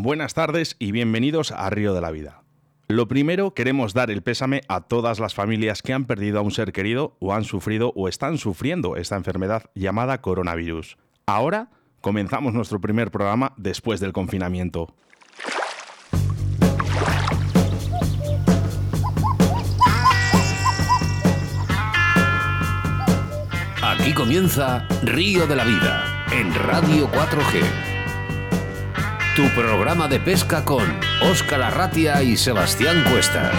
Buenas tardes y bienvenidos a Río de la Vida. Lo primero, queremos dar el pésame a todas las familias que han perdido a un ser querido o han sufrido o están sufriendo esta enfermedad llamada coronavirus. Ahora comenzamos nuestro primer programa después del confinamiento. Aquí comienza Río de la Vida en Radio 4G. Tu programa de pesca con Óscar Arratia y Sebastián Cuestas.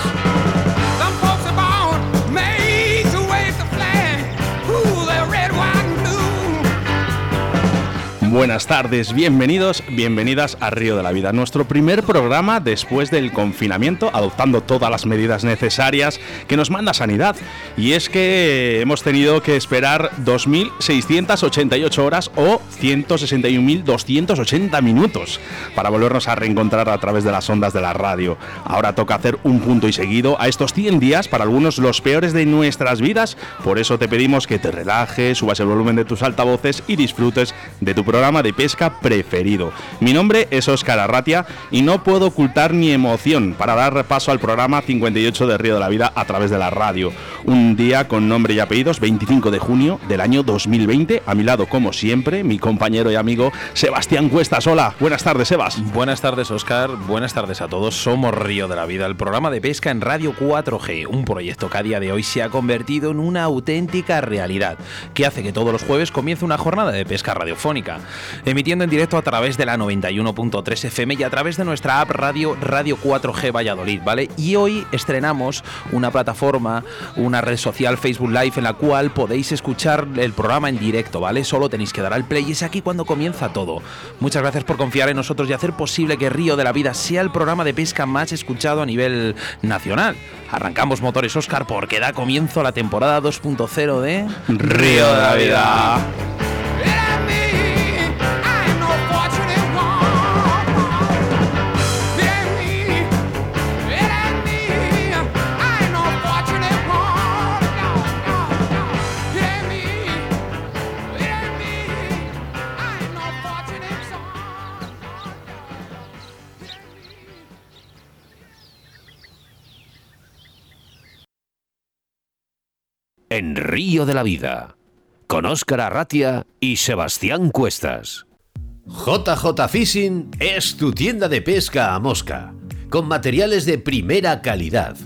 Buenas tardes, bienvenidos, bienvenidas a Río de la Vida, nuestro primer programa después del confinamiento, adoptando todas las medidas necesarias que nos manda Sanidad. Y es que hemos tenido que esperar 2.688 horas o 161.280 minutos para volvernos a reencontrar a través de las ondas de la radio. Ahora toca hacer un punto y seguido a estos 100 días, para algunos los peores de nuestras vidas. Por eso te pedimos que te relajes, subas el volumen de tus altavoces y disfrutes de tu programa de pesca preferido. Mi nombre es Óscar Arratia y no puedo ocultar mi emoción para dar repaso al programa 58 de Río de la Vida a través de la radio. Un día con nombre y apellidos, 25 de junio del año 2020. A mi lado, como siempre, mi compañero y amigo Sebastián Cuestas. Hola, buenas tardes, Sebas. Buenas tardes, Oscar. Buenas tardes a todos. Somos Río de la Vida, el programa de pesca en Radio 4G, un proyecto que a día de hoy se ha convertido en una auténtica realidad, que hace que todos los jueves comience una jornada de pesca radiofónica, emitiendo en directo a través de la 91.3 FM y a través de nuestra app Radio Radio 4G Valladolid, ¿vale? Y hoy estrenamos una plataforma, una red social Facebook Live en la cual podéis escuchar el programa en directo, ¿vale? Solo tenéis que dar al play y es aquí cuando comienza todo. Muchas gracias por confiar en nosotros y hacer posible que Río de la Vida sea el programa de pesca más escuchado a nivel nacional. Arrancamos motores Oscar porque da comienzo la temporada 2.0 de Río de la Vida. En Río de la Vida con Óscar Arratia y Sebastián Cuestas. JJ Fishing es tu tienda de pesca a mosca, con materiales de primera calidad,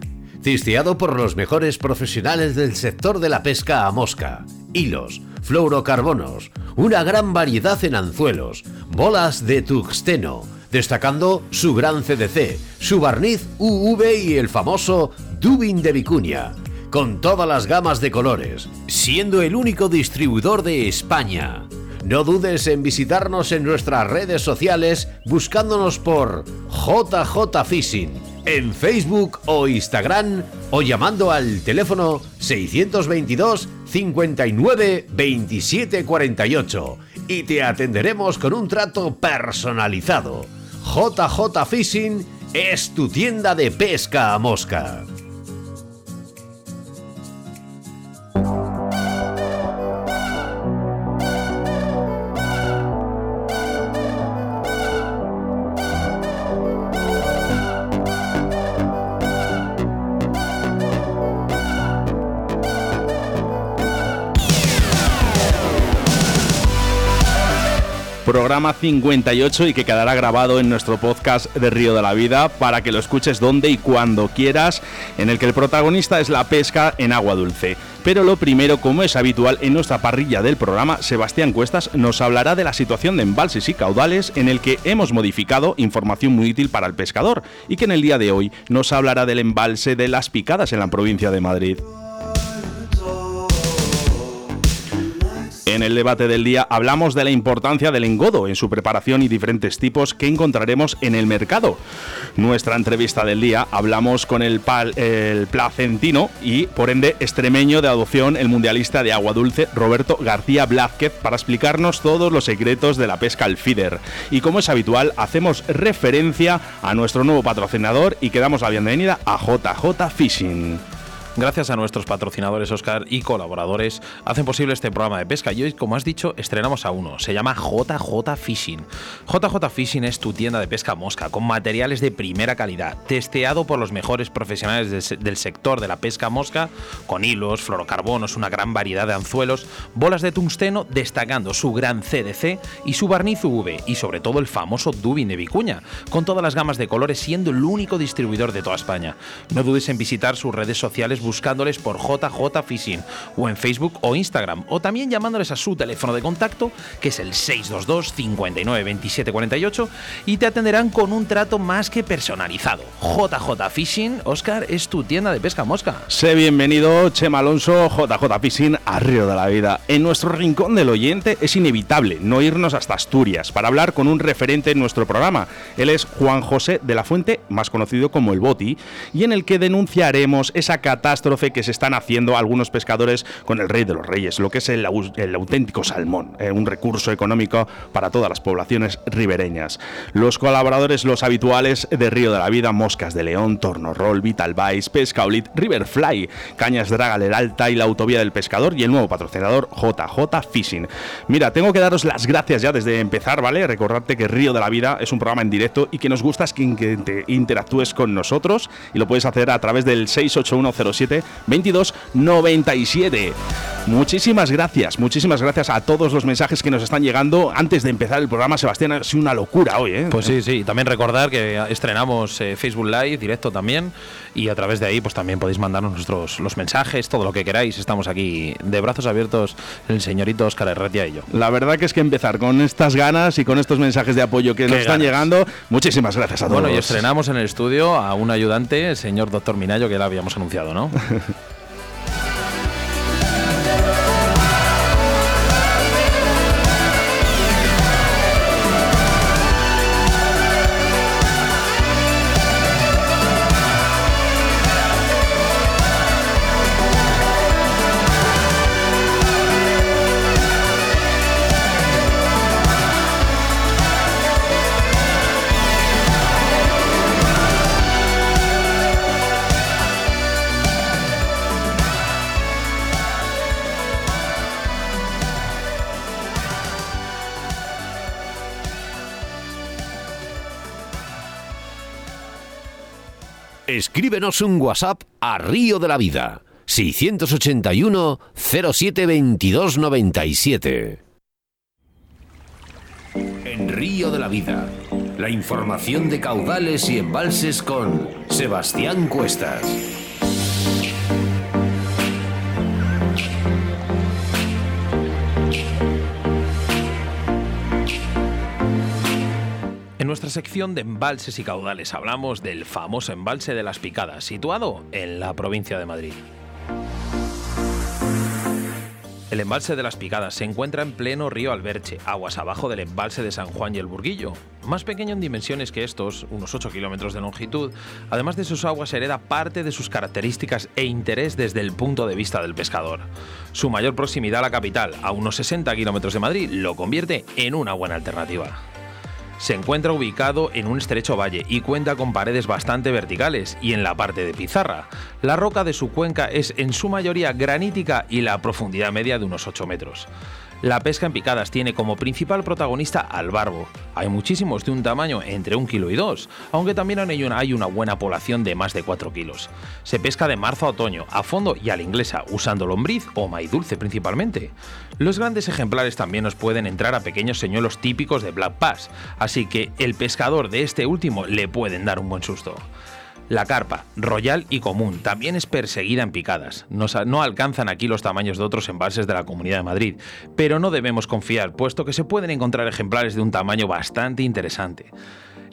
cisteado por los mejores profesionales del sector de la pesca a mosca, hilos, fluorocarbonos, una gran variedad en anzuelos, bolas de tuxteno, destacando su gran CDC, su barniz UV y el famoso Dubin de Vicuña, con todas las gamas de colores, siendo el único distribuidor de España. No dudes en visitarnos en nuestras redes sociales buscándonos por JJ Fishing en Facebook o Instagram o llamando al teléfono 622 59 27 48 y te atenderemos con un trato personalizado. JJ Fishing es tu tienda de pesca a mosca. Programa 58 y que quedará grabado en nuestro podcast de Río de la Vida para que lo escuches donde y cuando quieras, en el que el protagonista es la pesca en agua dulce. Pero lo primero, como es habitual en nuestra parrilla del programa, Sebastián Cuestas nos hablará de la situación de embalses y caudales en el que hemos modificado información muy útil para el pescador y que en el día de hoy nos hablará del embalse de las picadas en la provincia de Madrid. En el debate del día hablamos de la importancia del engodo en su preparación y diferentes tipos que encontraremos en el mercado. Nuestra entrevista del día hablamos con el, pal- el placentino y por ende extremeño de adopción, el mundialista de agua dulce Roberto García Blázquez para explicarnos todos los secretos de la pesca al feeder. Y como es habitual, hacemos referencia a nuestro nuevo patrocinador y que damos la bienvenida a JJ Fishing. Gracias a nuestros patrocinadores Oscar y colaboradores hacen posible este programa de pesca. Y hoy, como has dicho, estrenamos a uno. Se llama JJ Fishing. JJ Fishing es tu tienda de pesca mosca con materiales de primera calidad, testeado por los mejores profesionales del se- del sector de la pesca mosca, con hilos, fluorocarbonos, una gran variedad de anzuelos, bolas de tungsteno, destacando su gran CDC y su barniz UV, y sobre todo el famoso Dubin de Vicuña, con todas las gamas de colores, siendo el único distribuidor de toda España. No dudes en visitar sus redes sociales buscándoles por JJ Fishing, o en Facebook o Instagram, o también llamándoles a su teléfono de contacto, que es el 622 59 27 48, y te atenderán con un trato más que personalizado. JJ Fishing, Oscar, es tu tienda de pesca mosca. Sé bienvenido, Chema Alonso, JJ Fishing, a de la Vida. En nuestro rincón del oyente es inevitable no irnos hasta Asturias para hablar con un referente en nuestro programa. Él es Juan José de la Fuente, más conocido como el Boti, y en el que denunciaremos esa catástrofe que se están haciendo algunos pescadores con el Rey de los Reyes, lo que es el, au- el auténtico salmón, eh, un recurso económico para todas las poblaciones ribereñas. Los colaboradores, los habituales de Río de la Vida, Moscas de León, Tornorol, Vital Vice, Pescaolit, Riverfly, Cañas Draga Alta y la Autovía del Pescador y el nuevo patrocinador JJ Fishing. Mira, tengo que daros las gracias ya desde empezar, ¿vale? Recordarte que Río de la Vida es un programa en directo y que nos gusta es que in- que te interactúes con nosotros y lo puedes hacer a través del 68107 2297. Muchísimas gracias, muchísimas gracias a todos los mensajes que nos están llegando. Antes de empezar el programa, Sebastián, ha sido una locura hoy, ¿eh? Pues sí, sí. También recordar que estrenamos eh, Facebook Live, directo también. Y a través de ahí, pues también podéis mandarnos nuestros, los mensajes, todo lo que queráis. Estamos aquí de brazos abiertos, el señorito Oscar Herretia y yo. La verdad que es que empezar con estas ganas y con estos mensajes de apoyo que nos están llegando, muchísimas gracias a todos. Bueno, y estrenamos en el estudio a un ayudante, el señor doctor Minayo, que ya habíamos anunciado, ¿no? Escríbenos un WhatsApp a Río de la Vida. 681 07 22 97. En Río de la Vida, la información de caudales y embalses con Sebastián Cuestas. En nuestra sección de embalses y caudales hablamos del famoso embalse de las Picadas, situado en la provincia de Madrid. El embalse de las Picadas se encuentra en pleno río Alberche, aguas abajo del embalse de San Juan y el Burguillo. Más pequeño en dimensiones que estos, unos 8 kilómetros de longitud, además de sus aguas hereda parte de sus características e interés desde el punto de vista del pescador. Su mayor proximidad a la capital, a unos 60 kilómetros de Madrid, lo convierte en una buena alternativa. Se encuentra ubicado en un estrecho valle y cuenta con paredes bastante verticales y en la parte de pizarra. La roca de su cuenca es en su mayoría granítica y la profundidad media de unos 8 metros. La pesca en picadas tiene como principal protagonista al barbo. Hay muchísimos de un tamaño entre un kilo y dos, aunque también hay una, hay una buena población de más de 4 kilos. Se pesca de marzo a otoño, a fondo y a la inglesa, usando lombriz o maíz dulce principalmente. Los grandes ejemplares también nos pueden entrar a pequeños señuelos típicos de Black Bass, así que el pescador de este último le pueden dar un buen susto. La carpa, royal y común, también es perseguida en picadas. No, alcanzan aquí los tamaños de otros embalses de la Comunidad de Madrid, pero no debemos confiar, puesto que se pueden encontrar ejemplares de un tamaño bastante interesante.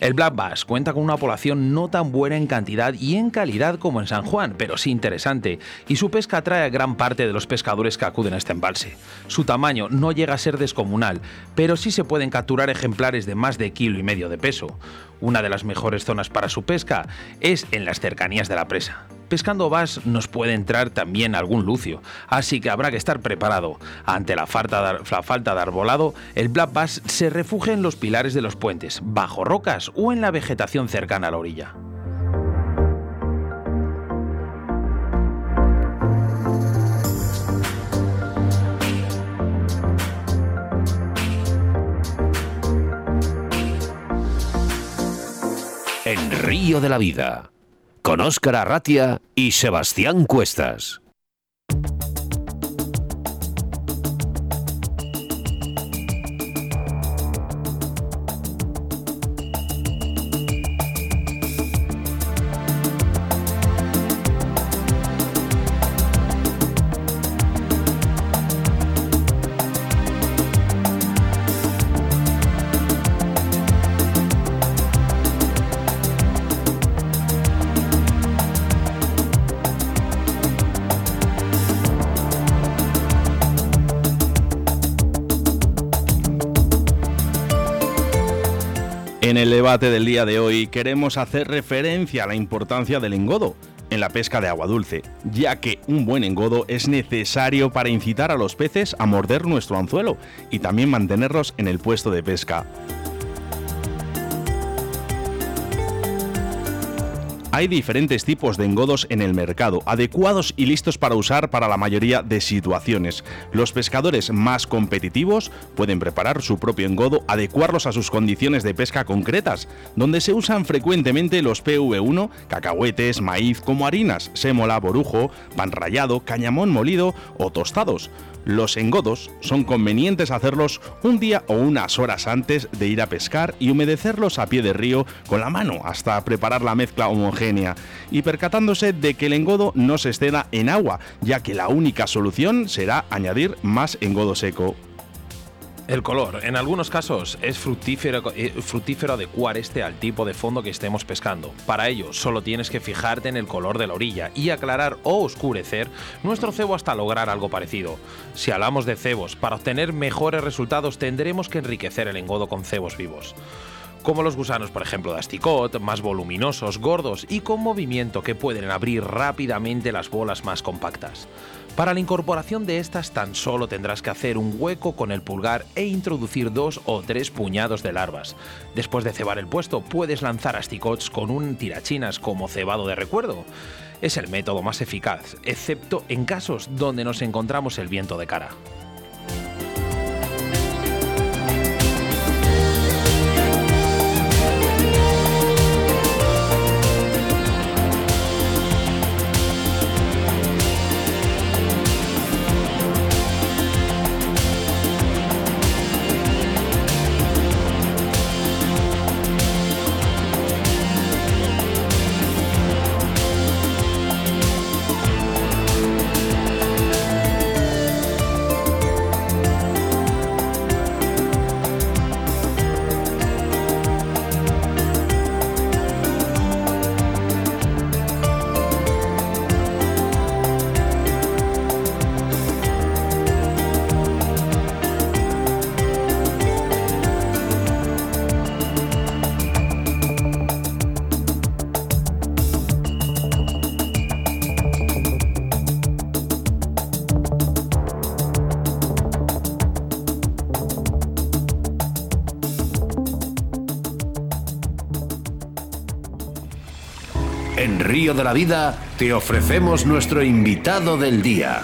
El Black Bass cuenta con una población no tan buena en cantidad y en calidad como en San Juan, pero sí interesante, y su pesca atrae a gran parte de los pescadores que acuden a este embalse. Su tamaño no llega a ser descomunal, pero sí se pueden capturar ejemplares de más de kilo y medio de peso. Una de las mejores zonas para su pesca es en las cercanías de la presa pescando vas nos puede entrar también algún lucio, así que habrá que estar preparado. Ante la falta de, la falta de arbolado, el black bass se refugia en los pilares de los puentes, bajo rocas o en la vegetación cercana a la orilla. En Río de la Vida con Óscar Arratia y Sebastián Cuestas. El debate del día de hoy queremos hacer referencia a la importancia del engodo en la pesca de agua dulce, ya que un buen engodo es necesario para incitar a los peces a morder nuestro anzuelo y también mantenerlos en el puesto de pesca. Hay diferentes tipos de engodos en el mercado, adecuados y listos para usar para la mayoría de situaciones. Los pescadores más competitivos pueden preparar su propio engodo, adecuarlos a sus condiciones de pesca concretas, donde se usan frecuentemente los PV1, cacahuetes, maíz como harinas, sémola, borujo, pan rallado, cañamón molido o tostados. Los engodos son convenientes hacerlos un día o unas horas antes de ir a pescar y humedecerlos a pie de río con la mano hasta preparar la mezcla homogénea y percatándose de que el engodo no se exceda en agua, ya que la única solución será añadir más engodo seco. El color. En algunos casos es fructífero, eh, fructífero adecuar este al tipo de fondo que estemos pescando. Para ello, solo tienes que fijarte en el color de la orilla y aclarar o oscurecer nuestro cebo hasta lograr algo parecido. Si hablamos de cebos, para obtener mejores resultados tendremos que enriquecer el engodo con cebos vivos. Como los gusanos, por ejemplo, de asticot, más voluminosos, gordos y con movimiento que pueden abrir rápidamente las bolas más compactas. Para la incorporación de estas tan solo tendrás que hacer un hueco con el pulgar e introducir dos o tres puñados de larvas. Después de cebar el puesto, puedes lanzar asticots con un tirachinas como cebado de recuerdo. Es el método más eficaz, excepto en casos donde nos encontramos el viento de cara. De la Vida te ofrecemos nuestro invitado del día.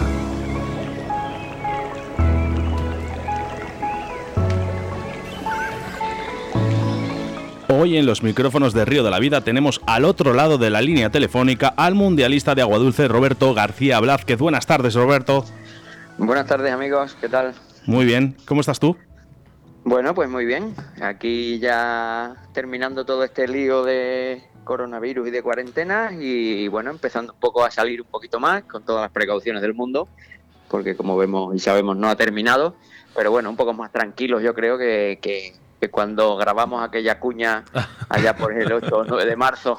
Hoy en los micrófonos de Río de la Vida tenemos al otro lado de la línea telefónica al mundialista de agua dulce Roberto García Blázquez. Buenas tardes, Roberto. Buenas tardes amigos, ¿qué tal? Muy bien, ¿cómo estás tú? Bueno, pues muy bien. Aquí ya terminando todo este lío de coronavirus y de cuarentena y bueno, empezando un poco a salir un poquito más con todas las precauciones del mundo, porque como vemos y sabemos no ha terminado, pero bueno, un poco más tranquilos yo creo que, que- que cuando grabamos aquella cuña allá por el 8 o 9 de marzo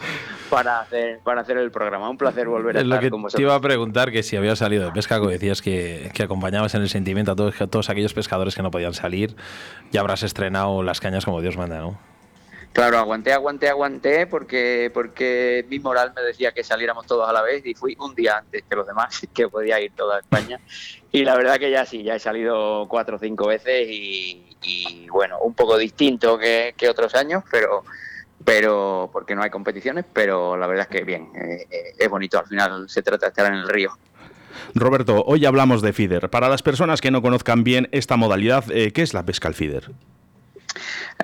para hacer, para hacer el programa. Un placer volver a Es lo estar que con te vosotros. iba a preguntar, que si había salido de pesca, como decías que, que acompañabas en el sentimiento a todos, a todos aquellos pescadores que no podían salir, ya habrás estrenado las cañas como Dios manda, ¿no? Claro, aguanté, aguanté, aguanté porque, porque mi moral me decía que saliéramos todos a la vez y fui un día antes que los demás, que podía ir toda España. Y la verdad que ya sí, ya he salido cuatro o cinco veces y, bueno, un poco distinto que, que otros años, pero pero porque no hay competiciones, pero la verdad es que bien, eh, es bonito, al final se trata de estar en el río. Roberto, hoy hablamos de feeder. Para las personas que no conozcan bien esta modalidad, eh, ¿qué es la pesca al feeder?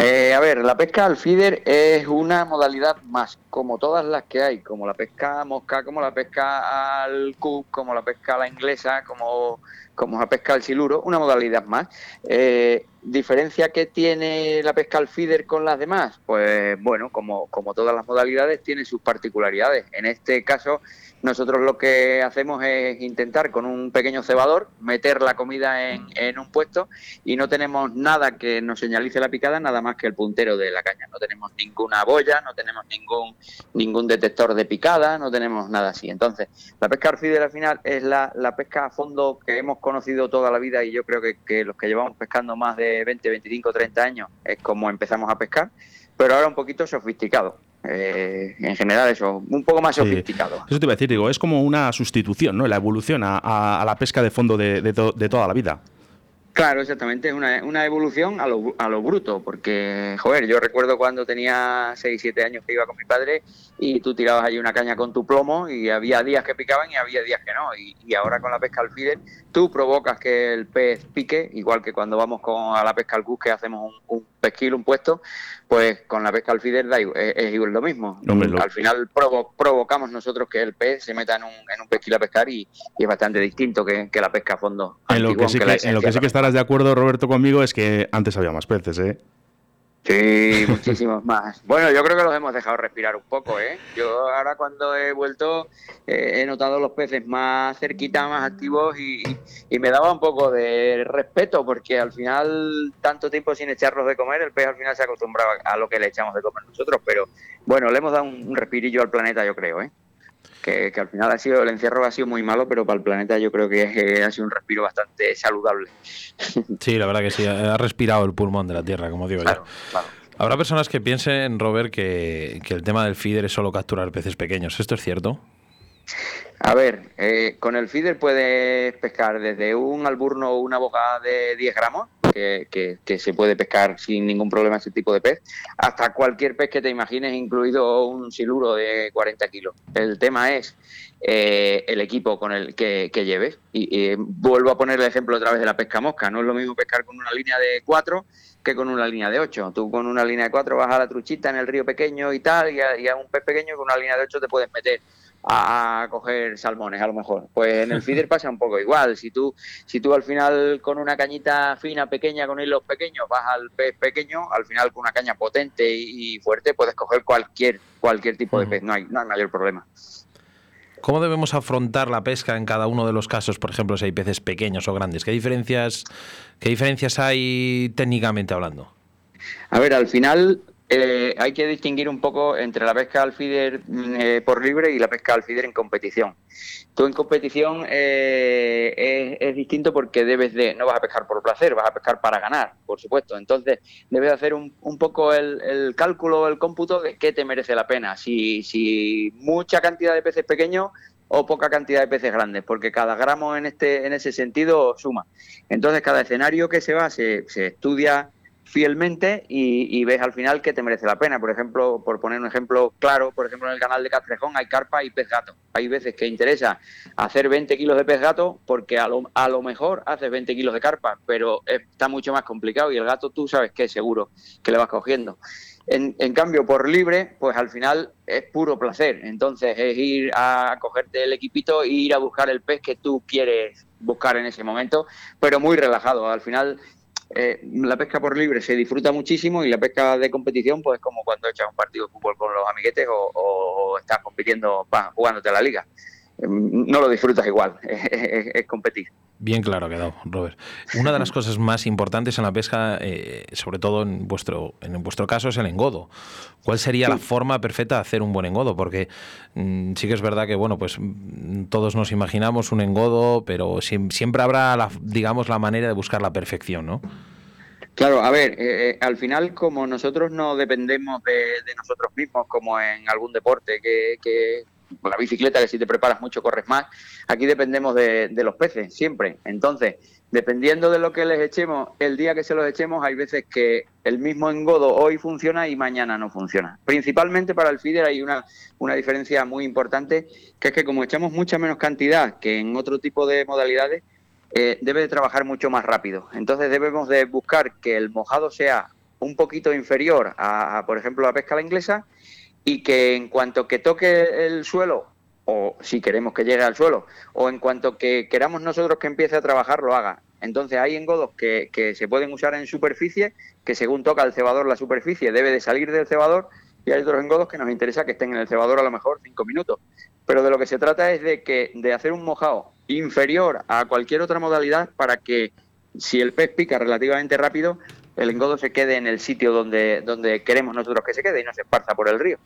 Eh, a ver, la pesca al feeder es una modalidad más, como todas las que hay, como la pesca mosca, como la pesca al cup, como la pesca a la inglesa, como, como la pesca al siluro, una modalidad más. Eh, ¿Diferencia que tiene la pesca al feeder con las demás? Pues bueno, como, como todas las modalidades, tiene sus particularidades. En este caso, nosotros lo que hacemos es intentar con un pequeño cebador meter la comida en, en un puesto y no tenemos nada que nos señalice la picada, nada más que el puntero de la caña. No tenemos ninguna boya, no tenemos ningún, ningún detector de picada, no tenemos nada así. Entonces, la pesca feeder al final es la, la pesca a fondo que hemos conocido toda la vida y yo creo que los que llevamos pescando más de 20, 25, 30 años es como empezamos a pescar, pero ahora un poquito sofisticado. Eh, en general eso, un poco más Sí. sofisticado. Eso te iba a decir, digo, es como una sustitución, ¿no? La evolución a, a- a la pesca de fondo de, de to- de toda la vida. Claro, exactamente, es una, una evolución a lo, a lo bruto, porque, joder, yo recuerdo cuando tenía 6, 7 años que iba con mi padre y tú tirabas ahí una caña con tu plomo y había días que picaban y había días que no. Y, y ahora con la pesca al feeder, tú provocas que el pez pique, igual que cuando vamos con, a la pesca al cus que hacemos un, un pesquil, un puesto, pues con la pesca al feeder da igual- es, es igual lo mismo. Lo- Al final provo- provocamos nosotros que el pez se meta en un, en un pesquil a pescar y, y es bastante distinto que, que la pesca a fondo. En lo, que sí que, en lo que sí esencia que de acuerdo, Roberto, conmigo, es que antes había más peces, ¿eh? Sí, muchísimos más. Bueno, yo creo que los hemos dejado respirar un poco, ¿eh? Yo ahora cuando he vuelto eh, he notado los peces más cerquita, más activos y, me daba un poco de respeto porque al final, tanto tiempo sin echarlos de comer, el pez al final se acostumbraba a lo que le echamos de comer nosotros, pero bueno, le hemos dado un respirillo al planeta, yo creo, ¿eh? Que, que al final ha sido, el encierro ha sido muy malo, pero para el planeta yo creo que eh, ha sido un respiro bastante saludable. Sí, la verdad que sí, ha respirado el pulmón de la tierra, como digo Claro, yo. claro. Habrá personas que piensen, Robert, que, que el tema del feeder es solo capturar peces pequeños. ¿Esto es cierto? A ver, eh, con el feeder puedes pescar desde un alburno o una boca de 10 gramos, que, que- que se puede pescar sin ningún problema ese tipo de pez, hasta cualquier pez que te imagines, incluido un siluro de 40 kilos. El tema es eh, el equipo con el que, lleves. Y, y vuelvo a poner el ejemplo otra vez de la pesca mosca. No es lo mismo pescar con una línea de 4 que con una línea de 8. Tú con una línea de 4 vas a la truchita en el río pequeño y tal, y a, y a un pez pequeño con una línea de 8 te puedes meter a, coger salmones a lo mejor. Pues en el feeder pasa un poco igual. Si tú, si tú al final con una cañita fina, pequeña, con hilos pequeños, vas al pez pequeño, al final con una caña potente y, fuerte puedes coger cualquier, cualquier tipo de pez. No hay, no hay mayor problema. ¿Cómo debemos afrontar la pesca en cada uno de los casos? Por ejemplo, si hay peces pequeños o grandes. ¿Qué diferencias, qué diferencias hay técnicamente hablando? A ver, al final eh, hay que distinguir un poco entre la pesca al feeder mm, eh, por libre y la pesca al feeder en competición. Tú en competición eh, es, es distinto porque debes de, no vas a pescar por placer, vas a pescar para ganar, por supuesto. Entonces debes hacer un, un poco el, el cálculo, el cómputo de qué te merece la pena. Si, si mucha cantidad de peces pequeños o poca cantidad de peces grandes, porque cada gramo en este en ese sentido suma. Entonces cada escenario que se va se, se estudia fielmente y, ves al final que te merece la pena. Por ejemplo, por poner un ejemplo claro, por ejemplo en el canal de Castrejón hay carpa y pez gato. Hay veces que interesa hacer 20 kilos de pez gato porque a lo, a lo mejor haces 20 kilos de carpa, pero está mucho más complicado y el gato tú sabes que seguro que le vas cogiendo. En, en cambio, por libre, pues al final es puro placer. Entonces es ir a cogerte el equipito e ir a buscar el pez que tú quieres buscar en ese momento, pero muy relajado. Al final eh, la pesca por libre se disfruta muchísimo y la pesca de competición, pues como cuando echas un partido de fútbol con los amiguetes o, o estás compitiendo, jugándote a la liga. No lo disfrutas igual, es, competir. Bien claro quedado, Robert. Una de las cosas más importantes en la pesca, eh, sobre todo en vuestro, en vuestro caso, es el engodo. ¿Cuál sería la forma perfecta de hacer un buen engodo? Porque mm, sí que es verdad que, bueno, pues mm, todos nos imaginamos un engodo, pero siem- siempre habrá, la, digamos, la manera de buscar la perfección, ¿no? Claro, a ver, eh, eh, al final como nosotros no dependemos de, de nosotros mismos, como en algún deporte que, que la bicicleta, que si te preparas mucho corres más, aquí dependemos de, los peces, siempre. Entonces, dependiendo de lo que les echemos, el día que se los echemos, hay veces que el mismo engodo hoy funciona y mañana no funciona. Principalmente para el feeder hay una, una diferencia muy importante, que es que como echamos mucha menos cantidad que en otro tipo de modalidades, eh, debe de trabajar mucho más rápido. Entonces debemos de buscar que el mojado sea un poquito inferior a, por ejemplo, la pesca la inglesa y que en cuanto que toque el suelo o si queremos que llegue al suelo, o en cuanto que queramos nosotros que empiece a trabajar, lo haga. Entonces hay engodos que, que se pueden usar en superficie, que según toca el cebador la superficie debe de salir del cebador, y hay otros engodos que nos interesa que estén en el cebador a lo mejor cinco minutos. Pero de lo que se trata es de que de hacer un mojado inferior a cualquier otra modalidad para que si el pez pica relativamente rápido, el engodo se quede en el sitio donde, donde queremos nosotros que se quede y no se esparza por el río.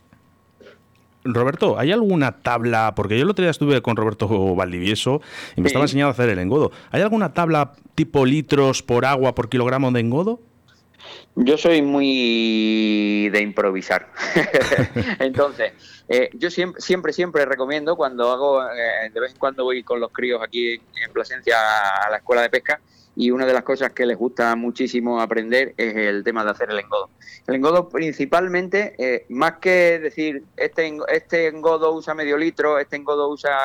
Roberto, ¿hay alguna tabla? Porque yo el otro día estuve con Roberto Valdivieso y me Sí. estaba enseñando a hacer el engodo. ¿Hay alguna tabla tipo litros por agua por kilogramo de engodo? Yo soy muy de improvisar. Entonces, eh, yo siempre, siempre, siempre recomiendo cuando hago, eh, de vez en cuando voy con los críos aquí en, en Plasencia a la escuela de pesca y una de las cosas que les gusta muchísimo aprender es el tema de hacer el engodo. El engodo principalmente, eh, más que decir, este, este engodo usa medio litro, este engodo usa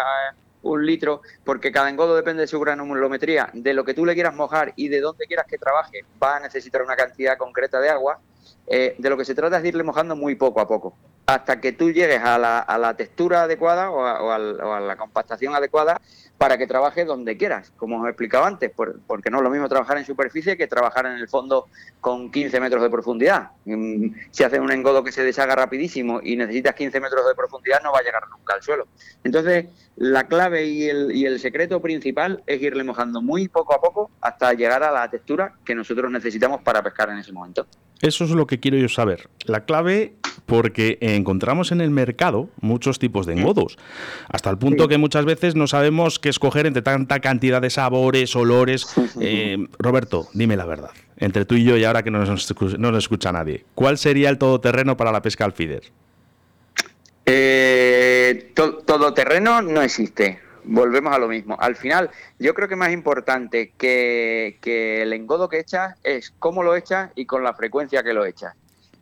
un litro, porque cada engodo depende de su granulometría, de lo que tú le quieras mojar y de dónde quieras que trabaje, va a necesitar una cantidad concreta de agua. Eh, de lo que se trata es de irle mojando muy poco a poco, hasta que tú llegues a la, a la textura adecuada o a, o a la compactación adecuada para que trabaje donde quieras, como os he explicado antes, por- porque no es lo mismo trabajar en superficie que trabajar en el fondo con 15 metros de profundidad. Mm, Si haces un engodo que se deshaga rapidísimo y necesitas 15 metros de profundidad, no va a llegar nunca al suelo. Entonces, la clave y el, y el secreto principal es irle mojando muy poco a poco hasta llegar a la textura que nosotros necesitamos para pescar en ese momento. Eso es lo que quiero yo saber. La clave, porque encontramos en el mercado muchos tipos de engodos, hasta el punto Sí. que muchas veces no sabemos qué escoger entre tanta cantidad de sabores, olores. Eh, Roberto, dime la verdad. Entre tú y yo, y ahora que no nos, no nos escucha nadie, ¿cuál sería el todoterreno para la pesca al feeder? Eh, to- todoterreno no existe. Volvemos a lo mismo. Al final, yo creo que más importante que, que el engodo que echas es cómo lo echas y con la frecuencia que lo echas.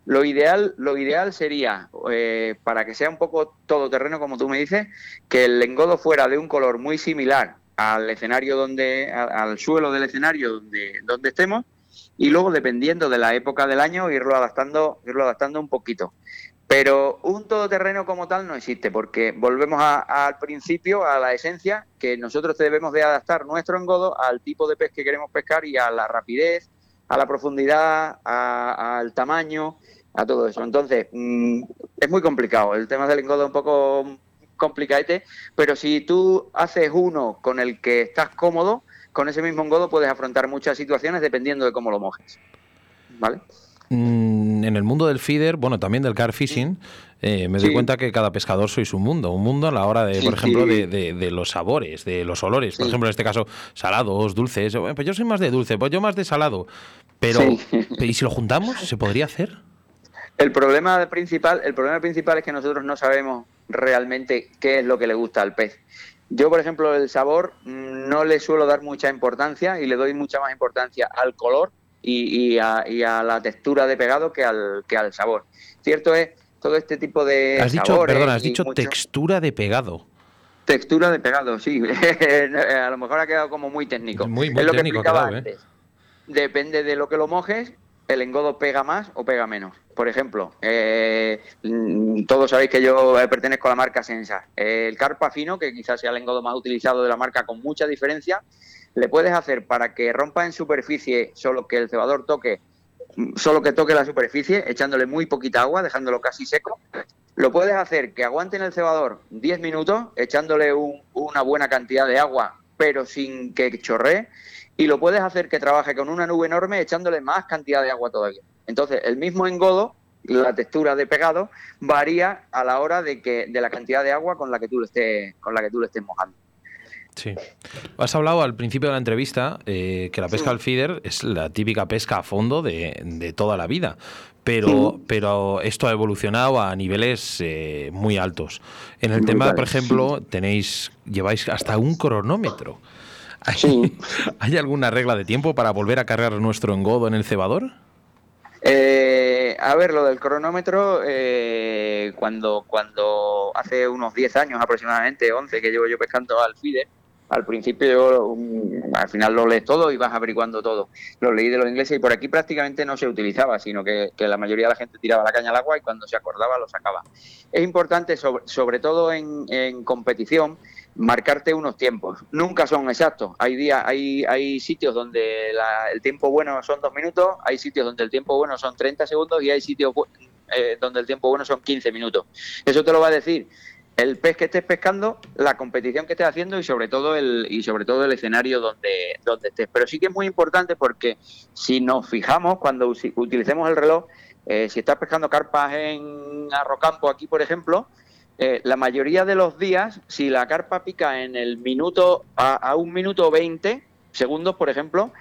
Lo ideal, lo ideal sería, eh, para que sea un poco todoterreno, como tú me dices, que el engodo fuera de un color muy similar al escenario donde, al suelo del escenario donde, donde estemos, y luego, dependiendo de la época del año, irlo adaptando, irlo adaptando un poquito. Pero un todoterreno como tal no existe, porque volvemos a- al principio, a la esencia, que nosotros debemos de adaptar nuestro engodo al tipo de pez que queremos pescar y a la rapidez, a la profundidad, al tamaño, a todo eso. Entonces, mm, es muy complicado. El tema del engodo es un poco complicadete, pero si tú haces uno con el que estás cómodo, con ese mismo engodo puedes afrontar muchas situaciones dependiendo de cómo lo mojes. ¿Vale? Mm, en el mundo del feeder, bueno, también del car fishing, eh, me doy cuenta que cada pescador sois un mundo. Un mundo a la hora de, Sí, por ejemplo, sí. de, de- de los sabores, de los olores. Por ejemplo, en este caso, salados, dulces. Bueno, Pues yo soy más de dulce, pues yo más de salado. Pero. ¿y si lo juntamos? ¿Se podría hacer? El problema principal, el problema principal es que nosotros no sabemos realmente qué es lo que le gusta al pez. Yo, por ejemplo, el sabor mm, no le suelo dar mucha importancia y le doy mucha más importancia al color y, y a, y a la textura de pegado que al, que al sabor. Cierto es, todo este tipo de Has dicho, sabores perdona, has dicho mucho- textura de pegado. Textura de pegado, sí. a lo mejor ha quedado como muy técnico. Muy, muy es lo que técnico ha explicaba quedado, ¿eh? antes. Depende de lo que lo mojes, el engodo pega más o pega menos. Por ejemplo, eh, mm, todos sabéis que yo eh, pertenezco a la marca Sensa. El carpa fino, que quizás sea el engodo más utilizado de la marca con mucha diferencia, le puedes hacer para que rompa en superficie, solo que el cebador toque, solo que toque la superficie, echándole muy poquita agua, dejándolo casi seco. Lo puedes hacer que aguante en el cebador 10 minutos, echándole un- una buena cantidad de agua, pero sin que chorree. Y lo puedes hacer que trabaje con una nube enorme, echándole más cantidad de agua todavía. Entonces, el mismo engodo, la textura de pegado, varía a la hora de que de la cantidad de agua con la que tú le estés, con la que tú le estés mojando. Sí. Has hablado al principio de la entrevista eh, que la pesca Sí. al feeder es la típica pesca a fondo de, de toda la vida, pero, pero esto ha evolucionado a niveles eh, muy altos. En el Muy tema, por ejemplo, tenéis lleváis hasta un cronómetro. ¿Hay. ¿Hay alguna regla de tiempo para volver a cargar nuestro engodo en el cebador? Eh, a ver, lo del cronómetro, eh, cuando, cuando hace unos 10 años aproximadamente, 11, que llevo yo pescando al FIDE, al principio al final lo lees todo y vas averiguando todo. Lo leí de los ingleses y por aquí prácticamente no se utilizaba, sino que, la mayoría de la gente tiraba la caña al agua y cuando se acordaba lo sacaba. Es importante, sobre, sobre todo en, competición, marcarte unos tiempos. Nunca son exactos. Hay días, hay, hay sitios donde la- el tiempo bueno son dos minutos, hay sitios donde el tiempo bueno son 30 segundos y hay sitios eh, donde el tiempo bueno son 15 minutos. Eso te lo va a decir el pez que estés pescando, la competición que estés haciendo y sobre todo el y sobre todo el escenario donde donde estés. Pero sí que es muy importante porque si nos fijamos cuando utilicemos el reloj, eh, si estás pescando carpas en Arrocampo aquí, por ejemplo, eh, la mayoría de los días, si la carpa pica en el minuto a, a un minuto 20 segundos, por ejemplo,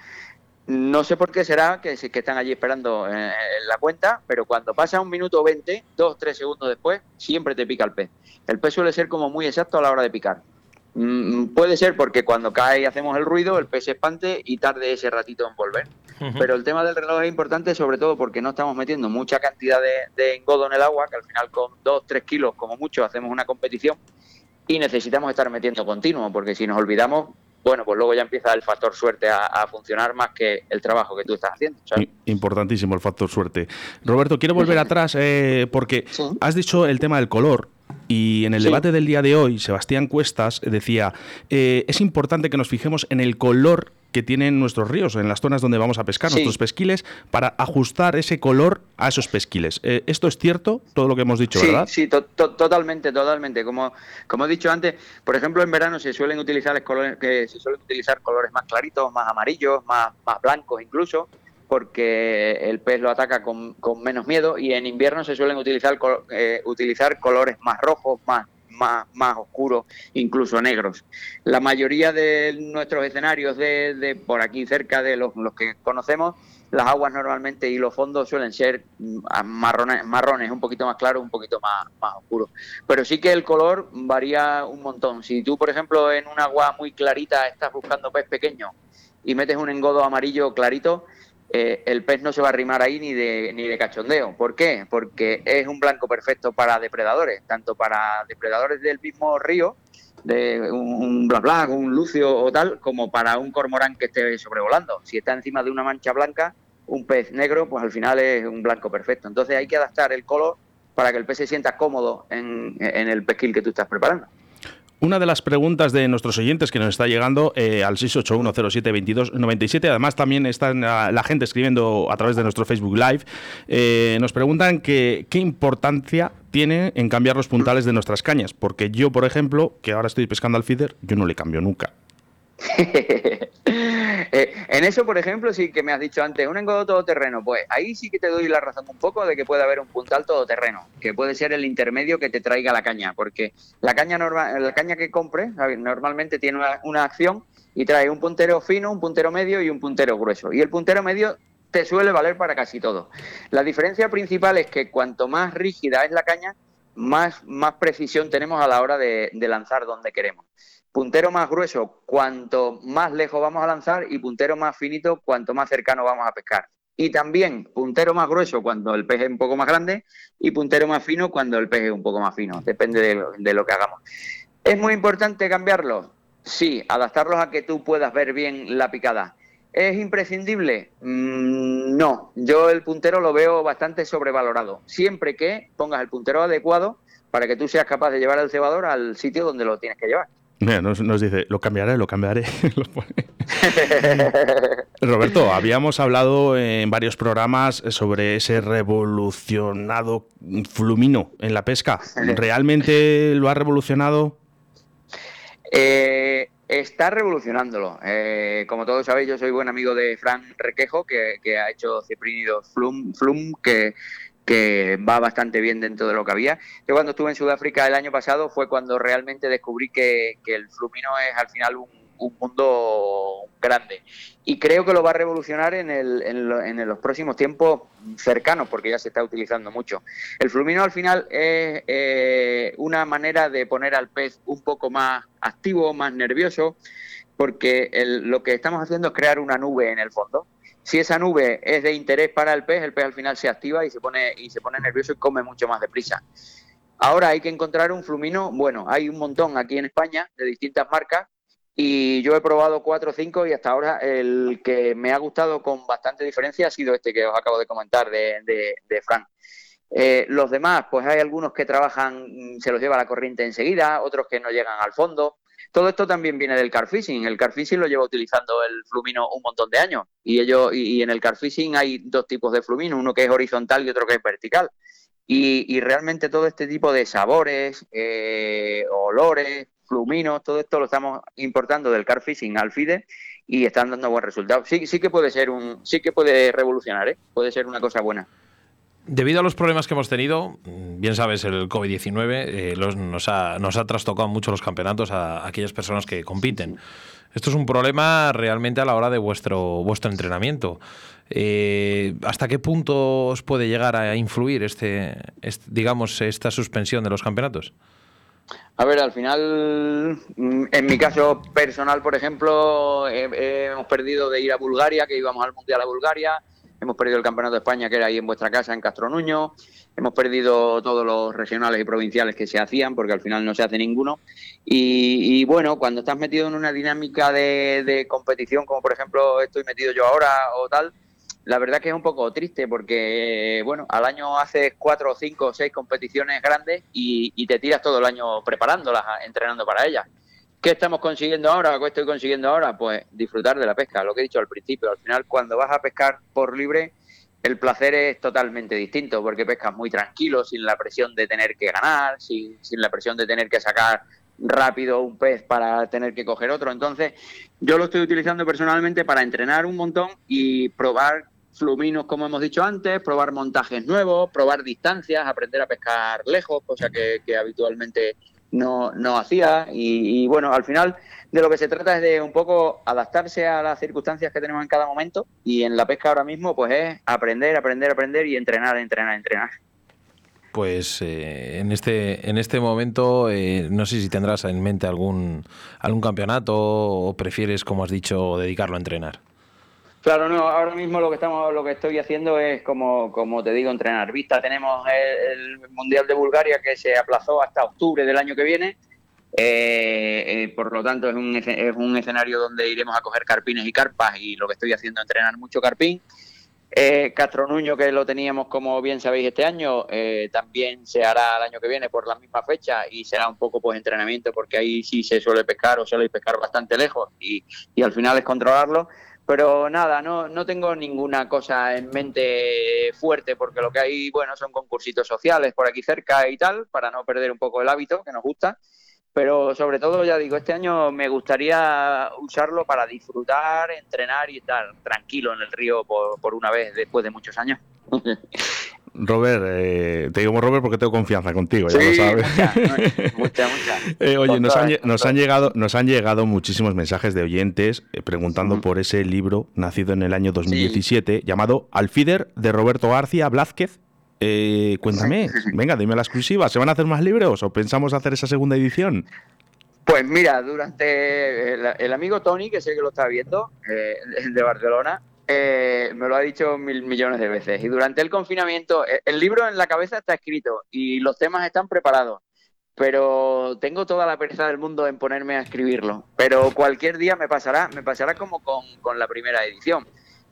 no sé por qué será que, están allí esperando eh, en la cuenta, pero cuando pasa un minuto 20, dos, tres segundos después, siempre te pica el pez. El pez suele ser como muy exacto a la hora de picar. Mm, puede ser porque cuando cae y hacemos el ruido, el pez se espante y tarde ese ratito en volver. Pero el tema del reloj es importante sobre todo porque no estamos metiendo mucha cantidad de, de engodo en el agua, que al final con 2, 3 kilos como mucho hacemos una competición y necesitamos estar metiendo continuo, porque si nos olvidamos, bueno, pues luego ya empieza el factor suerte a, a funcionar más que el trabajo que tú estás haciendo. Importantísimo el factor suerte. Roberto, quiero volver atrás eh, porque Sí. has dicho el tema del color. Y en el Sí. debate del día de hoy, Sebastián Cuestas decía, eh, es importante que nos fijemos en el color que tienen nuestros ríos, en las zonas donde vamos a pescar, Sí. nuestros pesquiles, para ajustar ese color a esos pesquiles. Eh, ¿Esto es cierto? Todo lo que hemos dicho, sí, ¿verdad? sí, to- to- totalmente, totalmente. Como, como he dicho antes, por ejemplo, en verano se suelen utilizar el color- que se suelen utilizar colores más claritos, más amarillos, más, más blancos incluso, porque el pez lo ataca con, con menos miedo y en invierno se suelen utilizar eh, utilizar colores más rojos, más más, más oscuros, incluso negros. La mayoría de nuestros escenarios de, de por aquí cerca de los, los que conocemos, las aguas normalmente y los fondos suelen ser mm, marrones, marrones un poquito más claros, un poquito más, más oscuros. Pero sí que el color varía un montón. Si tú, por ejemplo, en un agua muy clarita estás buscando pez pequeño y metes un engodo amarillo clarito, eh, el pez no se va a arrimar ahí ni de, ni de cachondeo. ¿Por qué? Porque es un blanco perfecto para depredadores, tanto para depredadores del mismo río, de un, bla bla, un lucio o tal, como para un cormorán que esté sobrevolando. Si está encima de una mancha blanca, un pez negro, pues al final es un blanco perfecto. Entonces hay que adaptar el color para que el pez se sienta cómodo en, en el pesquil que tú estás preparando. Una de las preguntas de nuestros oyentes que nos está llegando eh, al 681072297, además también está la gente escribiendo a través de nuestro Facebook Live, eh, nos preguntan qué importancia tiene en cambiar los puntales de nuestras cañas, porque yo, por ejemplo, que ahora estoy pescando al feeder, yo no le cambio nunca. Eh, en eso, por ejemplo, sí que me has dicho antes, un engodo todoterreno, pues ahí sí que te doy la razón un poco de que puede haber un puntal todoterreno, que puede ser el intermedio que te traiga la caña, porque la caña, norma, la caña que compres normalmente tiene una, acción y trae un puntero fino, un puntero medio y un puntero grueso. Y el puntero medio te suele valer para casi todo. La diferencia principal es que cuanto más rígida es la caña, más, precisión tenemos a la hora de lanzar donde queremos puntero más grueso, cuanto más lejos vamos a lanzar, y puntero más finito, cuanto más cercano vamos a pescar. Y también puntero más grueso cuando el pez es un poco más grande y puntero más fino cuando el pez es un poco más fino. Depende de lo, de lo que hagamos. ¿Es muy importante cambiarlos? Sí, adaptarlos a que tú puedas ver bien la picada. ¿Es imprescindible? Mm, no, yo el puntero lo veo bastante sobrevalorado. Siempre que pongas el puntero adecuado para que tú seas capaz de llevar el cebador al sitio donde lo tienes que llevar. Mira, nos, nos dice, lo cambiaré, lo cambiaré. Lo. Roberto, habíamos hablado en varios programas sobre ese revolucionado flumino en la pesca. ¿Realmente lo ha revolucionado? Eh, está revolucionándolo. Eh, como todos sabéis, yo soy buen amigo de Fran Requejo, que, que ha hecho ciprínidos Flum, Flum que, que va bastante bien dentro de lo que había. Yo cuando estuve en Sudáfrica el año pasado fue cuando realmente descubrí que, que el flumino es al final un, un, mundo grande. Y creo que lo va a revolucionar en, el, en, en, los próximos tiempos cercanos, porque ya se está utilizando mucho. El flumino al final es eh, una manera de poner al pez un poco más activo, más nervioso, porque el, lo que estamos haciendo es crear una nube en el fondo si esa nube es de interés para el pez, el pez al final se activa y se pone y se pone nervioso y come mucho más deprisa. Ahora hay que encontrar un flumino, bueno, hay un montón aquí en España de distintas marcas Y yo he probado cuatro o cinco y hasta ahora el que me ha gustado con bastante diferencia ha sido este que os acabo de comentar de, de, Frank. Eh, los demás, pues hay algunos que trabajan, se los lleva la corriente enseguida, otros que no llegan al fondo. Todo esto también viene del carfishing. El carfishing lo lleva utilizando el flumino un montón de años. Y, ellos, y, en el carfishing hay dos tipos de flumino, uno que es horizontal y otro que es vertical. Y, y realmente todo este tipo de sabores, eh, olores, fluminos, todo esto lo estamos importando del carfishing al FIDE y están dando buen resultado. Sí, sí que puede ser un, sí que puede revolucionar, ¿eh? puede ser una cosa buena. Debido a los problemas que hemos tenido, bien sabes, el COVID-19 eh, nos, ha, nos ha trastocado mucho los campeonatos a, aquellas personas que compiten. Esto es un problema realmente a la hora de vuestro, vuestro entrenamiento. Eh, ¿Hasta qué punto os puede llegar a influir este, este, digamos, esta suspensión de los campeonatos? A ver, al final, mm, en mi caso personal, por ejemplo, eh, hemos perdido de ir a Bulgaria, que íbamos al Mundial a Bulgaria, hemos perdido el Campeonato de España, que era ahí en vuestra casa, en Castro Nuño, hemos perdido todos los regionales y provinciales que se hacían, porque al final no se hace ninguno. Y, bueno, cuando estás metido en una dinámica de, de competición, como por ejemplo estoy metido yo ahora o tal, la verdad que es un poco triste porque, bueno, al año haces cuatro cinco o seis competiciones grandes y te tiras todo el año preparándolas, entrenando para ellas. ¿Qué estamos consiguiendo ahora? ¿Qué estoy consiguiendo ahora? Pues disfrutar de la pesca, lo que he dicho al principio. Al final, cuando vas a pescar por libre, el placer es totalmente distinto porque pescas muy tranquilo, sin la presión de tener que ganar, sin, la presión de tener que sacar rápido un pez para tener que coger otro. Entonces, yo lo estoy utilizando personalmente para entrenar un montón y probar fluminos, como hemos dicho antes, probar montajes nuevos, probar distancias, aprender a pescar lejos, cosa que, que habitualmente no, no hacía. Y, y, bueno, al final de lo que se trata es de un poco adaptarse a las circunstancias que tenemos en cada momento. Y en la pesca ahora mismo, pues es aprender, aprender, aprender y entrenar, entrenar, entrenar. Pues eh, en, este, en este momento eh, no sé si tendrás en mente algún, algún campeonato o prefieres, como has dicho, dedicarlo a entrenar. Claro, no, ahora mismo lo que estamos, lo que estoy haciendo es como, como te digo, entrenar. Vista, tenemos el, Mundial de Bulgaria que se aplazó hasta octubre del año que viene. Eh, eh, por lo tanto, es un, es un escenario donde iremos a coger carpines y carpas y lo que estoy haciendo es entrenar mucho carpín. Eh, Castro Nuño, que lo teníamos como bien sabéis este año, eh, también se hará el año que viene por la misma fecha y será un poco pues entrenamiento porque ahí sí se suele pescar o suele pescar bastante lejos y, y al final es controlarlo. Pero nada, no, no tengo ninguna cosa en mente fuerte porque lo que hay, bueno, son concursitos sociales por aquí cerca y tal, para no perder un poco el hábito que nos gusta. Pero sobre todo, ya digo, este año me gustaría usarlo para disfrutar, entrenar y estar tranquilo en el río por, por una vez después de muchos años. Robert, eh, te digo Robert porque tengo confianza contigo, ya lo Sí, sabes. mucha, mucha, mucha. Eh, oye, nos han, nos, llegado, nos han llegado muchísimos mensajes de oyentes eh, preguntando por ese libro nacido en el año 2017 llamado Alfider de Roberto García Blázquez. Eh, cuéntame, venga, dime la exclusiva. ¿Se van a hacer más libros o pensamos hacer esa segunda edición? Pues mira, durante el, el amigo Tony, que sé que lo está viendo, eh, el de Barcelona, eh, me lo ha dicho mil millones de veces. Y durante el confinamiento, eh, el libro en la cabeza está escrito y los temas están preparados. Pero tengo toda la pereza del mundo en ponerme a escribirlo. Pero cualquier día me pasará, me pasará como con, con la primera edición.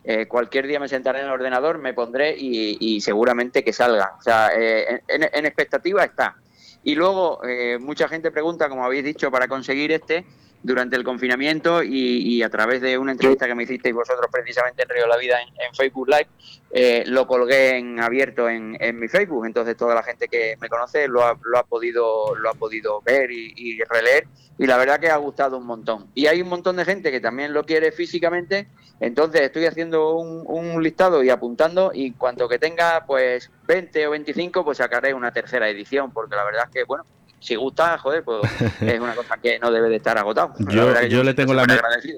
Eh, cualquier día me sentaré en el ordenador, me pondré y, seguramente que salga. O sea, en, en expectativa está. Y luego, mucha gente pregunta, como habéis dicho, para conseguir este durante el confinamiento y, y a través de una entrevista que me hicisteis vosotros precisamente en Río La Vida en, Facebook Live, eh, lo colgué en abierto en, mi Facebook. Entonces toda la gente que me conoce lo ha, lo ha podido lo ha podido ver y, releer y la verdad que ha gustado un montón. Y hay un montón de gente que también lo quiere físicamente. Entonces estoy haciendo un, un listado y apuntando y cuanto que tenga pues 20 o 25 pues sacaré una tercera edición porque la verdad es que bueno si gusta, joder, pues es una cosa que no debe de estar agotado. La Yo, le tengo la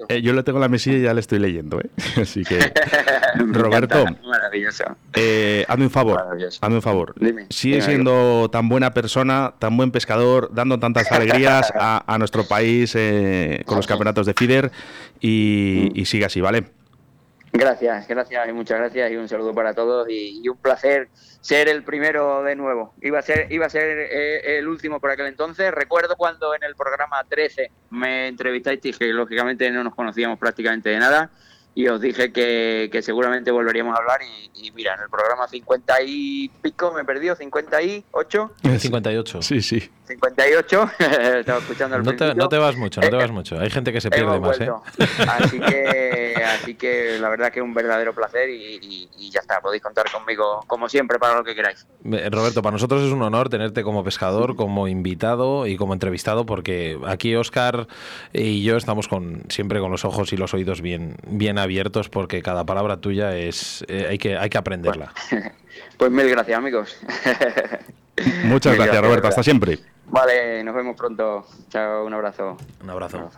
eh, yo le tengo la mesilla y ya le estoy leyendo, ¿eh? Así que, Roberto. Maravilloso. eh, hazme un favor, hazme un favor. Dime, Sigue dime, siendo tan buena persona, tan buen pescador, dando tantas alegrías a, a nuestro país eh, con los campeonatos de FIDER y, y sigue así, ¿vale? Gracias, gracias y muchas gracias y un saludo para todos y, y un placer ser el primero de nuevo. Iba a ser, iba a ser eh, el último por aquel entonces. Recuerdo cuando en el programa 13 me entrevistasteis, que lógicamente no nos conocíamos prácticamente de nada, y os dije que, que seguramente volveríamos a hablar y, y mira, en el programa 50 y pico me he perdido, 58, 58. Sí, sí. 58, estaba escuchando al No te, no te vas mucho, no te Eh, vas mucho. Hay gente que se pierde más, ¿eh? Así que, así que la verdad que es un verdadero placer y, y- y ya está, podéis contar conmigo como siempre para lo que queráis. Eh, Roberto, para nosotros es un honor tenerte como pescador, como invitado y como entrevistado, porque aquí Oscar y yo estamos con siempre con los ojos y los oídos bien, bien abiertos, porque cada palabra tuya es eh, hay que hay que aprenderla. Pues mil gracias amigos. Muchas Mil gracias, Roberto. Hasta siempre. Vale, nos vemos pronto. Chao, un abrazo. Un abrazo.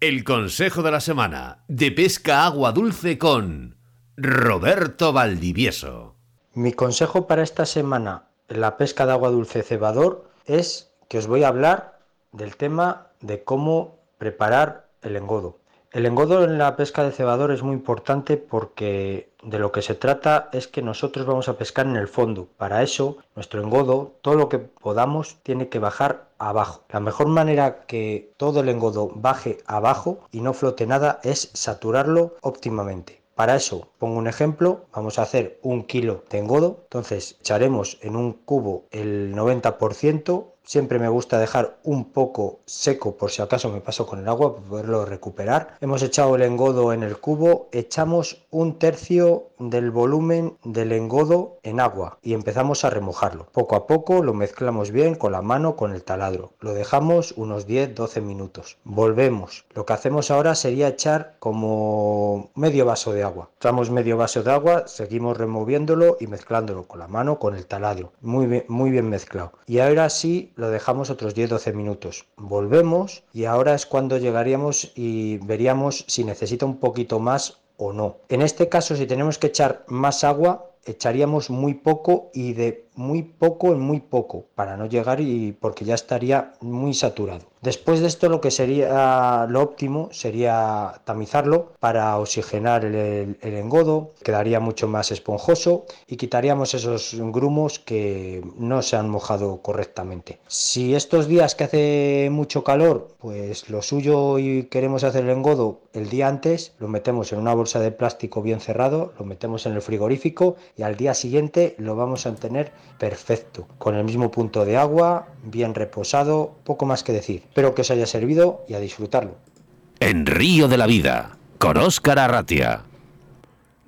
El consejo de la semana de pesca agua dulce con Roberto Valdivieso. Mi consejo para esta semana en la pesca de agua dulce cebador es que os voy a hablar del tema de cómo preparar el engodo. El engodo en la pesca de cebador es muy importante porque de lo que se trata es que nosotros vamos a pescar en el fondo. Para eso, nuestro engodo, todo lo que podamos, tiene que bajar abajo. La mejor manera que todo el engodo baje abajo y no flote nada es saturarlo óptimamente. Para eso, pongo un ejemplo, vamos a hacer un kilo de engodo, entonces echaremos en un cubo el 90%, siempre me gusta dejar un poco seco por si acaso me paso con el agua para poderlo recuperar. Hemos echado el engodo en el cubo, echamos un tercio del volumen del engodo en agua y empezamos a remojarlo. Poco a poco lo mezclamos bien con la mano, con el taladro. Lo dejamos unos 10-12 minutos. Volvemos. Lo que hacemos ahora sería echar como medio vaso de agua. Echamos medio vaso de agua, seguimos removiéndolo y mezclándolo con la mano, con el taladro. Muy bien, muy bien mezclado. Y ahora sí lo dejamos otros 10-12 minutos. Volvemos y ahora es cuando llegaríamos y veríamos si necesita un poquito más o no. En este caso, si tenemos que echar más agua, echaríamos muy poco y de muy poco en muy poco para no llegar y porque ya estaría muy saturado. Después de esto lo que sería lo óptimo sería tamizarlo para oxigenar el, engodo, quedaría mucho más esponjoso y quitaríamos esos grumos que no se han mojado correctamente. Si estos días que hace mucho calor, pues lo suyo y queremos hacer el engodo el día antes, lo metemos en una bolsa de plástico bien cerrado, lo metemos en el frigorífico y al día siguiente lo vamos a tener perfecto, con el mismo punto de agua, bien reposado, poco más que decir. Espero que os haya servido y a disfrutarlo. En Río de la Vida, con Óscar Arratia.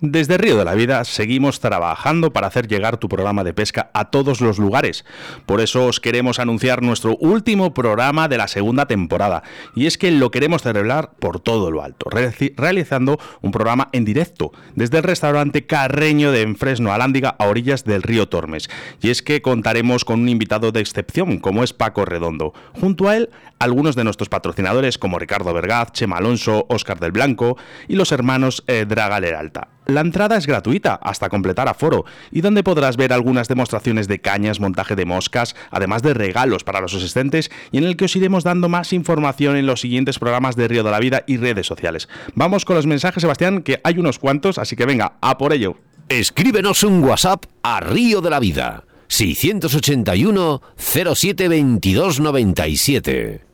Desde Río de la Vida seguimos trabajando para hacer llegar tu programa de pesca a todos los lugares. Por eso os queremos anunciar nuestro último programa de la segunda temporada. Y es que lo queremos celebrar por todo lo alto, realizando un programa en directo desde el restaurante Carreño de Enfresno Alándiga a orillas del río Tormes. Y es que contaremos con un invitado de excepción, como es Paco Redondo. Junto a él, algunos de nuestros patrocinadores como Ricardo Vergaz, Chema Alonso, Óscar del Blanco y los hermanos eh, Draga Leralta. La entrada es gratuita hasta completar aforo y donde podrás ver algunas demostraciones de cañas, montaje de moscas, además de regalos para los asistentes y en el que os iremos dando más información en los siguientes programas de Río de la Vida y redes sociales. Vamos con los mensajes, Sebastián, que hay unos cuantos, así que venga, a por ello. Escríbenos un WhatsApp a Río de la Vida. 681 07 22 97.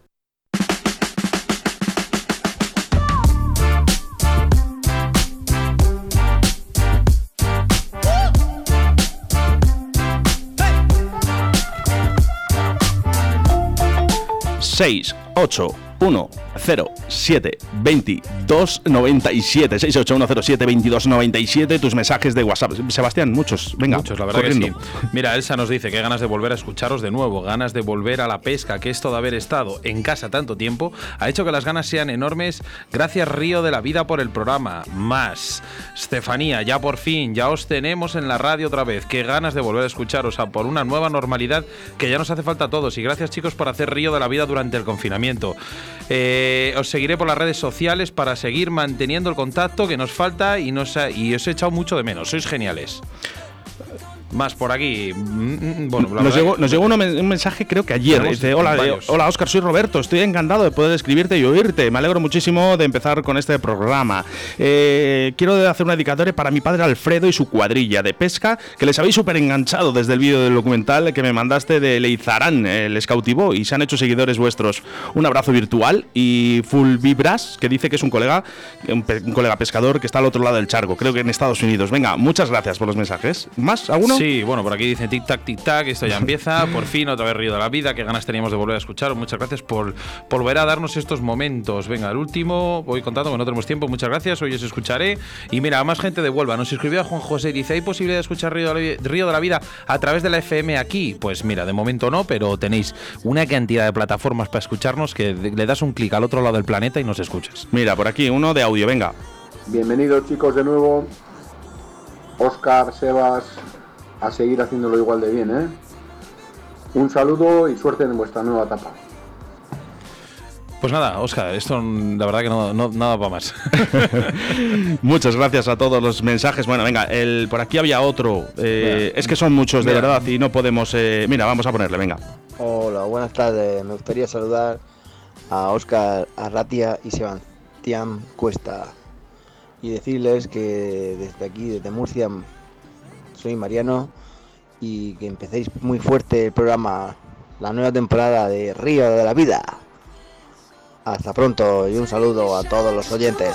Seis ocho uno cero siete veintidós noventa y siete seis ocho uno cero siete veintidós noventa y siete tus mensajes de WhatsApp Sebastián muchos venga Muchos, la verdad corriendo. que sí. Mira, Elsa nos dice que ganas de volver a escucharos de nuevo, ganas de volver a la pesca, que esto de haber estado en casa tanto tiempo ha hecho que las ganas sean enormes. Gracias Río de la Vida por el programa. Más. Estefanía, ya por fin, ya os tenemos en la radio otra vez. Qué ganas de volver a escucharos a por una nueva normalidad que ya nos hace falta a todos. Y gracias chicos por hacer Río de la Vida durante el confinamiento. Eh, os seguiré por las redes sociales para seguir manteniendo el contacto que nos falta y, nos ha- y os he echado mucho de menos. Sois geniales. Más por aquí. Mm, mm, Bueno, la Nos llegó, que- nos llegó uno men- un mensaje, creo que ayer. Dice, hola, eh, varios. hola, Oscar, soy Roberto. Estoy encantado de poder escribirte y oírte. Me alegro muchísimo de empezar con este programa. Eh, quiero hacer una dedicatoria para mi padre Alfredo y su cuadrilla de pesca, que les habéis súper enganchado desde el vídeo del documental que me mandaste de Leizarán, el Scoutivó, y se han hecho seguidores vuestros. Un abrazo virtual y Full Vibras, que dice que es un colega, un, pe- un colega pescador que está al otro lado del charco, creo que en Estados Unidos. Venga, muchas gracias por los mensajes. ¿Más? ¿Alguno? Sí, bueno, por aquí dice tic tac, tic tac, esto ya empieza. Por fin, otra vez Río de la Vida. Qué ganas teníamos de volver a escuchar. Muchas gracias por, por volver a darnos estos momentos. Venga, el último, voy contando que no tenemos tiempo. Muchas gracias, hoy os escucharé. Y mira, más gente de Huelva. Nos escribió a Juan José y dice: ¿hay posibilidad de escuchar Río de, la, Río de la Vida a través de la FM aquí? Pues mira, de momento no, pero tenéis una cantidad de plataformas para escucharnos que le das un clic al otro lado del planeta y nos escuchas. Mira, por aquí uno de audio, venga. Bienvenidos chicos de nuevo. Oscar, Sebas, a seguir haciéndolo igual de bien, ¿eh? Un saludo y suerte en vuestra nueva etapa. Pues nada, Oscar, esto la verdad que no, no- nada para más. Muchas gracias a todos los mensajes. Bueno, venga, el, por aquí había otro. Eh, es que son muchos, de Mira. verdad, y no podemos. eh, mira, vamos a ponerle, venga. Hola, buenas tardes. Me gustaría saludar a Óscar Arratia y Sebastián Cuesta y decirles que desde aquí, desde Murcia, soy Mariano y que empecéis muy fuerte el programa, la nueva temporada de Río de la Vida. Hasta pronto y un saludo a todos los oyentes.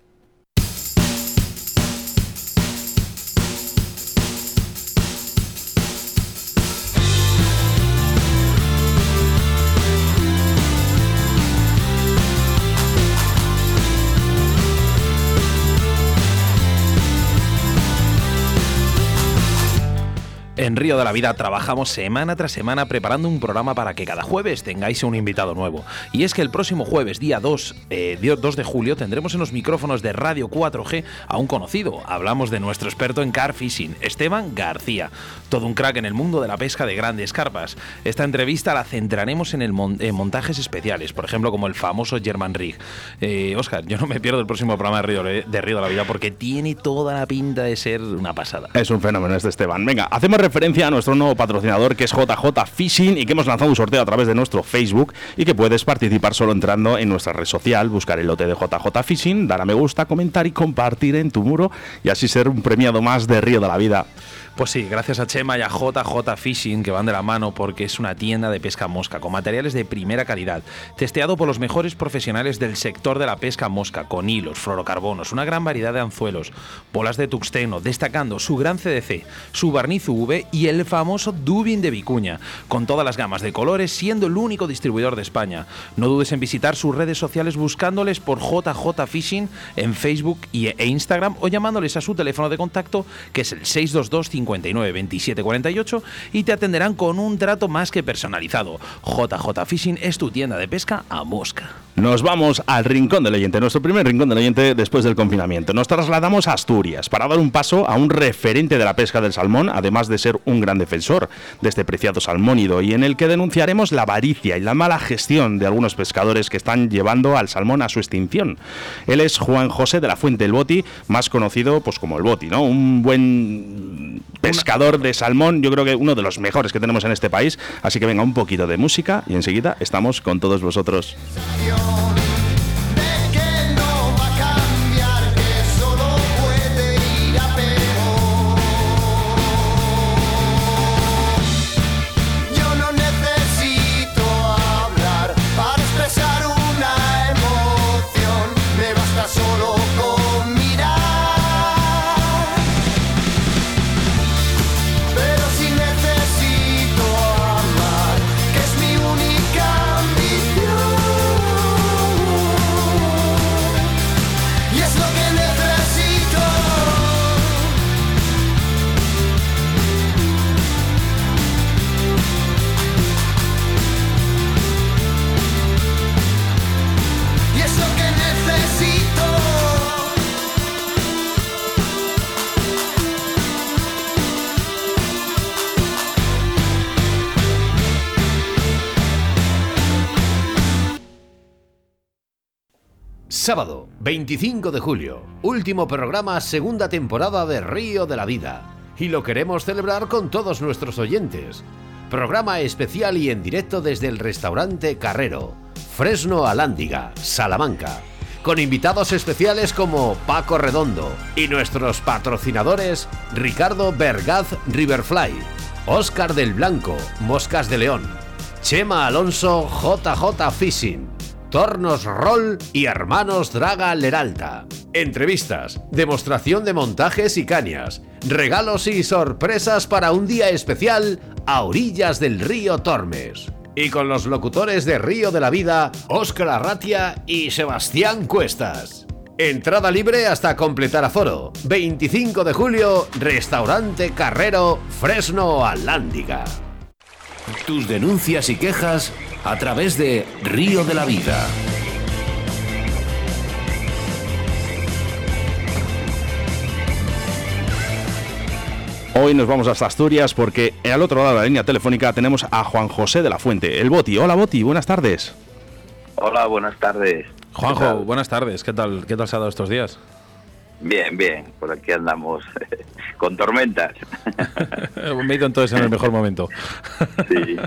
En Río de la Vida trabajamos semana tras semana preparando un programa para que cada jueves tengáis un invitado nuevo. Y es que el próximo jueves, día 2, eh, día 2 de julio, tendremos en los micrófonos de Radio 4G a un conocido. Hablamos de nuestro experto en car fishing, Esteban García. Todo un crack en el mundo de la pesca de grandes carpas. Esta entrevista la centraremos en, el mon- en montajes especiales, por ejemplo, como el famoso German Rig. Eh, Oscar, yo no me pierdo el próximo programa de Río, de Río de la Vida porque tiene toda la pinta de ser una pasada. Es un fenómeno este Esteban. Venga, hacemos referencia a nuestro nuevo patrocinador que es JJ Fishing y que hemos lanzado un sorteo a través de nuestro Facebook y que puedes participar solo entrando en nuestra red social, buscar el lote de JJ Fishing, dar a me gusta, comentar y compartir en tu muro y así ser un premiado más de Río de la Vida. Pues sí, gracias a Chema y a JJ Fishing que van de la mano porque es una tienda de pesca mosca con materiales de primera calidad, testeado por los mejores profesionales del sector de la pesca mosca, con hilos, fluorocarbonos, una gran variedad de anzuelos, bolas de tuxteno, destacando su gran CDC, su barniz UV y el famoso Dubin de Vicuña, con todas las gamas de colores, siendo el único distribuidor de España. No dudes en visitar sus redes sociales buscándoles por JJ Fishing en Facebook e Instagram o llamándoles a su teléfono de contacto que es el 622 59 27 48 y te atenderán con un trato más que personalizado. JJ Fishing es tu tienda de pesca a mosca. Nos vamos al Rincón del Oyente, nuestro primer Rincón del Oyente después del confinamiento. Nos trasladamos a Asturias para dar un paso a un referente de la pesca del salmón, además de ser un gran defensor de este preciado salmónido, y en el que denunciaremos la avaricia y la mala gestión de algunos pescadores que están llevando al salmón a su extinción. Él es Juan José de la Fuente el Boti, más conocido pues como el Boti, ¿no? Un buen pescador de salmón, yo creo que uno de los mejores que tenemos en este país. Así que venga un poquito de música y enseguida estamos con todos vosotros. Sábado, 25 de julio, último programa, segunda temporada de Río de la Vida. Y lo queremos celebrar con todos nuestros oyentes. Programa especial y en directo desde el restaurante Carrero, Fresno Alándiga, Salamanca. Con invitados especiales como Paco Redondo y nuestros patrocinadores Ricardo Bergaz Riverfly, Oscar del Blanco, Moscas de León, Chema Alonso JJ Fishing, Tornos Roll y Hermanos Draga Leralta. Entrevistas, demostración de montajes y cañas, regalos y sorpresas para un día especial a orillas del río Tormes. Y con los locutores de Río de la Vida, Óscar Arratia y Sebastián Cuestas. Entrada libre hasta completar aforo. 25 de julio, Restaurante Carrero, Fresno Alándiga. Tus denuncias y quejas a través de Río de la Vida. Hoy nos vamos hasta Asturias porque al otro lado de la línea telefónica tenemos a Juan José de la Fuente, el Boti. Hola Boti, buenas tardes. Hola, buenas tardes. Juanjo, buenas tardes. ¿Qué tal, qué tal se ha dado estos días? Bien, bien, por aquí andamos con tormentas. Me he ido entonces en el mejor momento. Sí,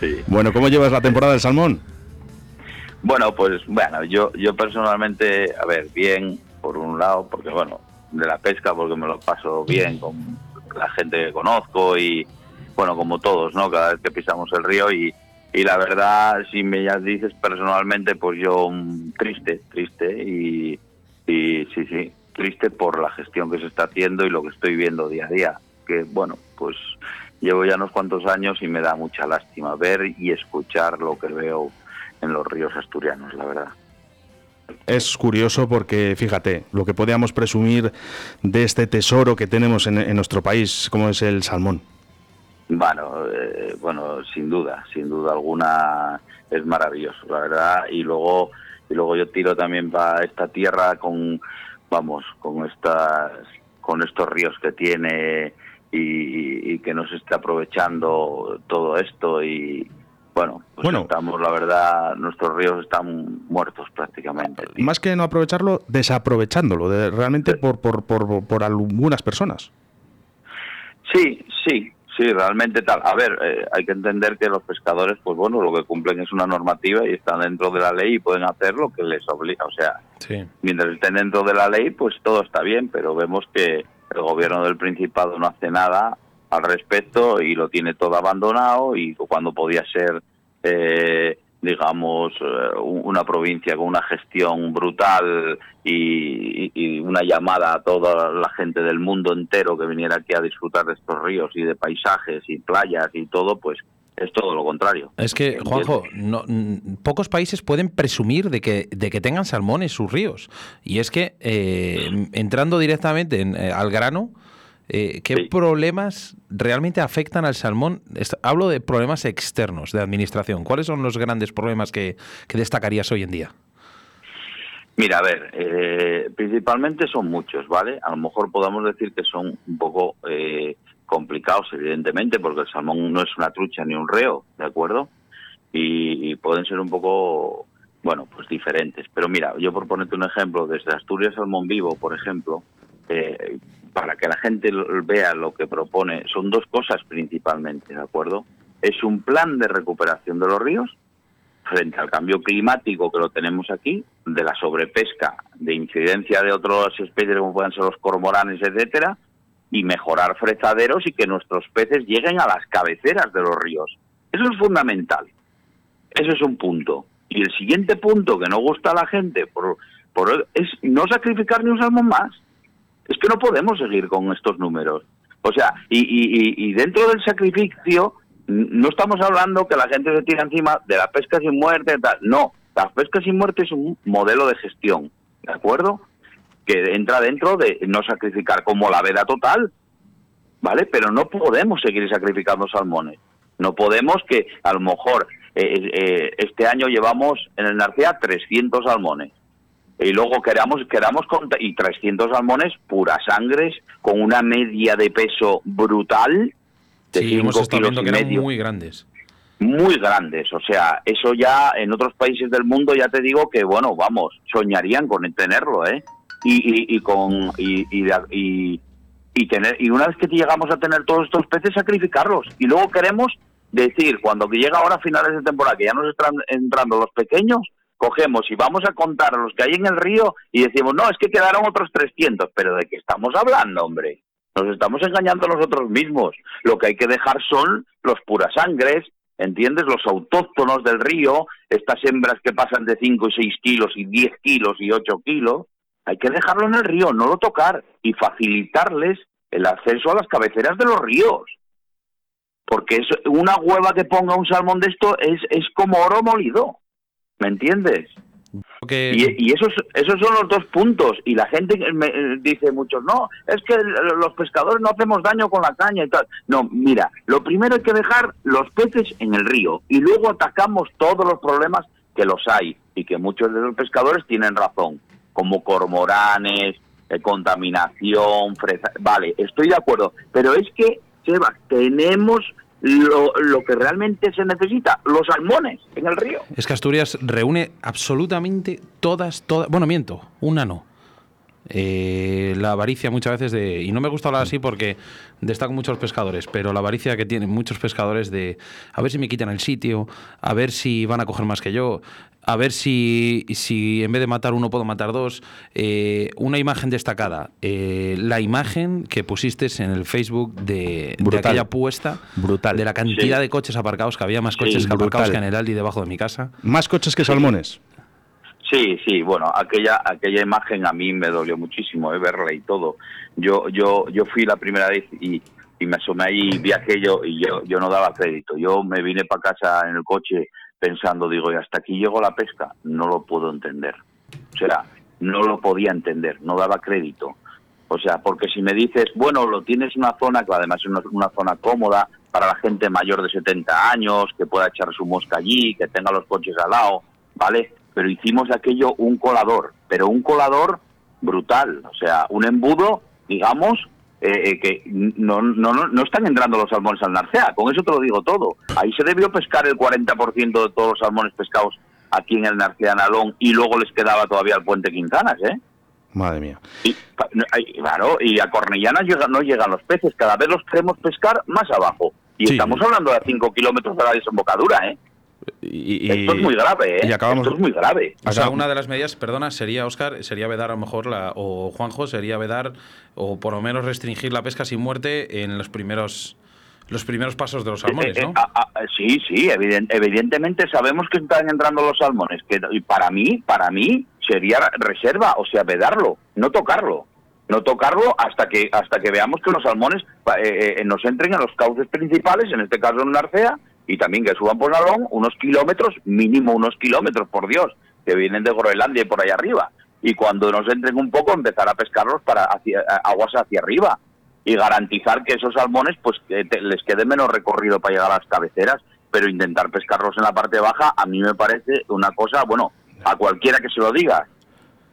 sí. Bueno, ¿cómo llevas la temporada del salmón? Bueno, pues bueno, yo yo personalmente, a ver, bien por un lado, porque bueno, de la pesca porque me lo paso bien con la gente que conozco y bueno, como todos, ¿no? Cada vez que pisamos el río y, y la verdad, si me ya dices personalmente, pues yo mm, triste, triste y, y sí, sí, triste por la gestión que se está haciendo y lo que estoy viendo día a día. Que bueno, pues llevo ya unos cuantos años y me da mucha lástima ver y escuchar lo que veo en los ríos asturianos, la verdad. Es curioso porque, fíjate, lo que podíamos presumir de este tesoro que tenemos en, en nuestro país, como es el salmón. Bueno, eh, bueno, sin duda, sin duda alguna es maravilloso, la verdad. Y luego, y luego yo tiro también para esta tierra con, vamos, con estas, con estos ríos que tiene y, y que no se está aprovechando todo esto y bueno, pues Bueno. estamos, la verdad, nuestros ríos están muertos prácticamente. tío. Más que no aprovecharlo, desaprovechándolo, de, realmente por, por, por, por algunas personas. Sí, sí, sí, realmente tal. A ver, eh, hay que entender que los pescadores, pues bueno, lo que cumplen es una normativa y están dentro de la ley y pueden hacer lo que les obliga. O sea, Sí. mientras estén dentro de la ley, pues todo está bien, pero vemos que el gobierno del Principado no hace nada al respecto y lo tiene todo abandonado y cuando podía ser, eh, digamos, eh, un- una provincia con una gestión brutal y, una llamada a toda la gente del mundo entero que viniera aquí a disfrutar de estos ríos y de paisajes y playas y todo, pues es todo lo contrario. Es que, Juanjo, no, pocos países pueden presumir de que, de que tengan salmón en sus ríos. Y es que, eh, entrando directamente en, eh, al grano, eh, ¿qué Sí. problemas realmente afectan al salmón? Hablo de problemas externos, de administración. ¿Cuáles son los grandes problemas que, que destacarías hoy en día? Mira, a ver, eh, principalmente son muchos, ¿vale? A lo mejor podamos decir que son un poco eh, complicados, evidentemente, porque el salmón no es una trucha ni un reo, ¿de acuerdo? Y, y pueden ser un poco, bueno, pues diferentes. Pero mira, yo por ponerte un ejemplo, desde Asturias Salmón Vivo, por ejemplo, eh, para que la gente vea lo que propone, son dos cosas principalmente, ¿de acuerdo? Es un plan de recuperación de los ríos, frente al cambio climático que lo tenemos aquí, de la sobrepesca, de incidencia de otras especies como pueden ser los cormoranes, etcétera, y mejorar fresaderos y que nuestros peces lleguen a las cabeceras de los ríos. Eso es fundamental. Eso es un punto. Y el siguiente punto que no gusta a la gente por, por es no sacrificar ni un salmón más. Es que no podemos seguir con estos números. O sea, y, y- dentro del sacrificio no estamos hablando que la gente se tira encima de la pesca sin muerte. No, la pesca sin muerte es un modelo de gestión, ¿de acuerdo? Que entra dentro de no sacrificar como la veda total, ¿vale? Pero no podemos seguir sacrificando salmones. No podemos que a lo mejor eh, eh, este año llevamos en el Narcea 300 salmones y luego queramos queramos cont- y 300 salmones puras sangres con una media de peso brutal de Sí, hemos 5 estado kilos viendo que eran medio muy grandes. muy grandes. O sea, eso ya en otros países del mundo ya te digo que, bueno, vamos, soñarían con tenerlo, ¿eh? Y, y, y con. Y, y, y tener y una vez que llegamos a tener todos estos peces, sacrificarlos. Y luego queremos decir, cuando que llega ahora a finales de temporada, que ya nos están entrando los pequeños, cogemos y vamos a contar los que hay en el río y decimos, no, es que quedaron otros 300. Pero ¿de qué estamos hablando, hombre? Nos estamos engañando nosotros mismos. Lo que hay que dejar son los purasangres, ¿entiendes? Los autóctonos del río, estas hembras que pasan de 5 y 6 kilos y 10 kilos y 8 kilos. Hay que dejarlo en el río, no lo tocar y facilitarles el acceso a las cabeceras de los ríos. Porque es una hueva que ponga un salmón de esto es, es como oro molido. ¿Me entiendes? Y, y esos, esos son los dos puntos. Y la gente me dice muchos, no, es que los pescadores no hacemos daño con la caña y tal. No, mira, lo primero hay que dejar los peces en el río y luego atacamos todos los problemas que los hay y que muchos de los pescadores tienen razón, como cormoranes, eh, contaminación, fresa. Vale, estoy de acuerdo, pero es que, Sebas, tenemos lo, lo que realmente se necesita, los salmones en el río. Es que Asturias reúne absolutamente todas, todas. Bueno, miento, una no. Eh, la avaricia muchas veces de. Y no me gusta hablar así porque destaco muchos pescadores, pero la avaricia que tienen muchos pescadores de a ver si me quitan el sitio, a ver si van a coger más que yo, a ver si, si en vez de matar uno puedo matar dos. Eh, una imagen destacada. eh, la imagen que pusiste en el Facebook de, aquella puesta. Brutal. De la cantidad Sí. de coches aparcados, que había más Sí, coches que aparcados brutal. que en el Aldi debajo de mi casa. Más coches que salmones. Sí, sí, bueno, aquella aquella imagen a mí me dolió muchísimo eh, verla y todo. Yo yo yo fui la primera vez y, y me asomé ahí y vi aquello y yo yo no daba crédito. Yo me vine para casa en el coche pensando, digo, y hasta aquí llegó la pesca, no lo puedo entender. O sea, no lo podía entender, no daba crédito. O sea, porque si me dices, bueno, lo tienes en una zona que además es una, una zona cómoda para la gente mayor de 70 años, que pueda echar su mosca allí, que tenga los coches al lado, ¿vale? Pero hicimos aquello un colador, pero un colador brutal, o sea, un embudo, digamos, eh, eh, que no, no, no, no están entrando los salmones al Narcea, con eso te lo digo todo. Ahí se debió pescar el 40% de todos los salmones pescados aquí en el Narcea Nalón y luego les quedaba todavía el puente Quintanas, ¿eh? Madre mía. Y, claro, y a Cornellanas llega- no llegan los peces, cada vez los queremos pescar más abajo. Y Sí. estamos hablando de 5 kilómetros de la desembocadura, ¿eh? Y, y- Esto es muy grave, ¿eh? y acabamos- Esto es muy grave. O sea, una de las medidas, perdona, sería, Oscar, sería vedar a lo mejor, la, o Juanjo, sería vedar, o por lo menos restringir la pesca sin muerte en los primeros los primeros pasos de los salmones, Eh, eh, ¿no? ah, ah, sí, sí, eviden- evidentemente sabemos que están entrando los salmones, que y para mí, para mí sería reserva, o sea, vedarlo, no tocarlo, no tocarlo hasta que hasta que veamos que los salmones eh, eh, nos entren en los cauces principales, en este caso en Narcea, y también que suban por Nalón unos kilómetros, mínimo unos kilómetros, por Dios, que vienen de Groenlandia y por ahí arriba. Y cuando nos entren un poco, empezar a pescarlos para hacia, aguas hacia arriba y garantizar que esos salmones pues que te- les quede menos recorrido para llegar a las cabeceras, pero intentar pescarlos en la parte baja a mí me parece una cosa, bueno, a cualquiera que se lo diga,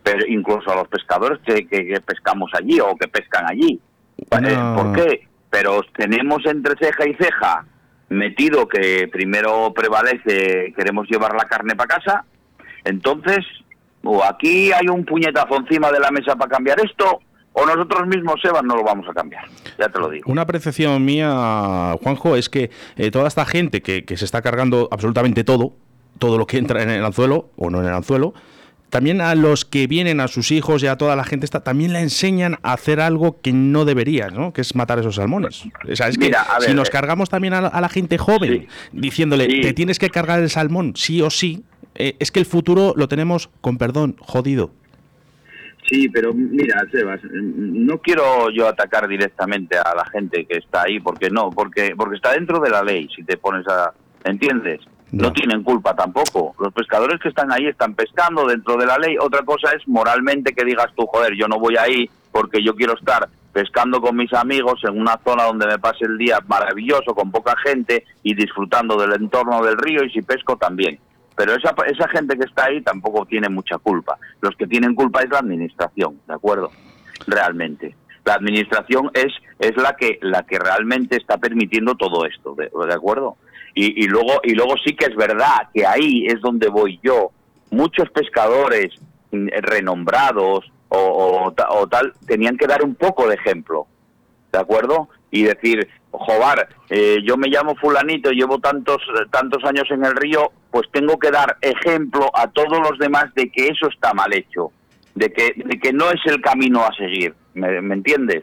pero incluso a los pescadores que, que- que pescamos allí o que pescan allí. Eh, ¿Por qué? Pero tenemos entre ceja y ceja metido que primero prevalece, queremos llevar la carne para casa, entonces, o aquí hay un puñetazo encima de la mesa para cambiar esto, o nosotros mismos, Sebas, no lo vamos a cambiar. Ya te lo digo. Una apreciación mía, Juanjo, es que eh, toda esta gente que, que se está cargando absolutamente todo, todo lo que entra en el anzuelo o no en el anzuelo, también a los que vienen, a sus hijos y a toda la gente esta, también le enseñan a hacer algo que no deberían, ¿no? Que es matar esos salmones. O sea, es que Mira, si nos eh, cargamos también a la, a la gente joven, Sí. diciéndole, Sí. te tienes que cargar el salmón, sí o sí, eh, es que el futuro lo tenemos, con perdón, jodido. Sí, pero mira, Sebas, no quiero yo atacar directamente a la gente que está ahí, porque no, porque porque está dentro de la ley, si te pones a... ¿Entiendes? No tienen culpa tampoco. Los pescadores que están ahí están pescando dentro de la ley. Otra cosa es moralmente que digas tú, joder, yo no voy ahí porque yo quiero estar pescando con mis amigos en una zona donde me pase el día maravilloso, con poca gente y disfrutando del entorno del río y si pesco también. Pero esa, esa gente que está ahí tampoco tiene mucha culpa. Los que tienen culpa es la administración, ¿de acuerdo? Realmente. La administración es, es la, que, la que realmente está permitiendo todo esto, ¿de, de acuerdo? Y, y luego y luego sí que es verdad que ahí es donde voy yo. Muchos pescadores mm, renombrados o, o ta- o tal tenían que dar un poco de ejemplo, ¿de acuerdo? Y decir, joder, eh, yo me llamo fulanito, llevo tantos tantos años en el río, pues tengo que dar ejemplo a todos los demás de que eso está mal hecho, de que, de que no es el camino a seguir, ¿me, me entiendes?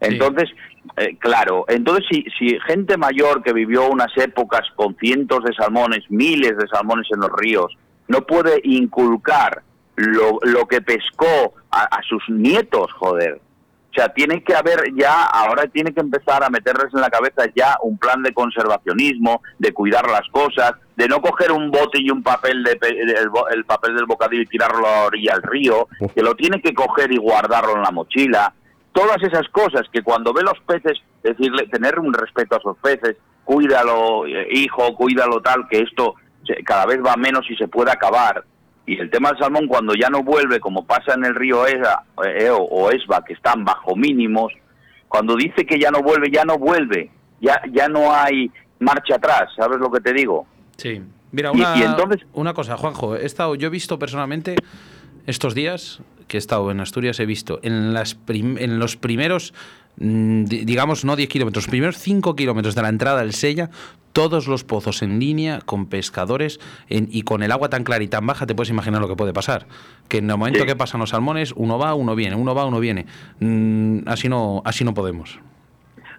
Entonces, eh, claro, entonces si, si gente mayor que vivió unas épocas con cientos de salmones, miles de salmones en los ríos, no puede inculcar lo, lo que pescó a, a sus nietos, joder. O sea, tiene que haber ya, ahora tiene que empezar a meterles en la cabeza ya un plan de conservacionismo, de cuidar las cosas, de no coger un bote y un papel de el, el papel del bocadillo y tirarlo a la orilla del río, que lo tiene que coger y guardarlo en la mochila. Todas esas cosas que cuando ve los peces, decirle, tener un respeto a esos peces, cuídalo, eh, hijo, cuídalo tal, que esto cada vez va menos y se puede acabar. Y el tema del salmón, cuando ya no vuelve, como pasa en el río eh, Eo o Esba, que están bajo mínimos, cuando dice que ya no vuelve, ya no vuelve. Ya, ya no hay marcha atrás, ¿sabes lo que te digo? Sí. Mira, Y- una, y entonces- una cosa, Juanjo. He estado, yo he visto personalmente estos días que he estado en Asturias, he visto en, las prim- en los primeros, mm, di- digamos, no 10 kilómetros, los primeros 5 kilómetros de la entrada del Sella, todos los pozos en línea con pescadores en- y con el agua tan clara y tan baja, te puedes imaginar lo que puede pasar. Que en el momento Sí. que pasan los salmones, uno va, uno viene, uno va, uno viene. Mm, así, no, así no podemos.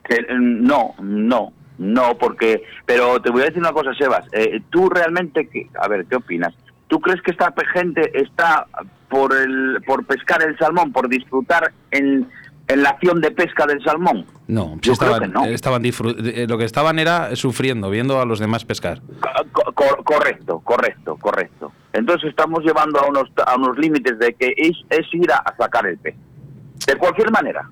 Eh, no, no, no, porque... Pero te voy a decir una cosa, Sebas. eh, tú realmente, a ver, ¿qué opinas? ¿Tú crees que esta gente está por, el, por pescar el salmón, por disfrutar en, en la acción de pesca del salmón? No, estaban, creo que no. estaban disfru- eh, lo que estaban era sufriendo, viendo a los demás pescar. Co- co- correcto, correcto, correcto. Entonces estamos llevando a unos, a unos límites de que es, es ir a, a sacar el pez. De cualquier manera,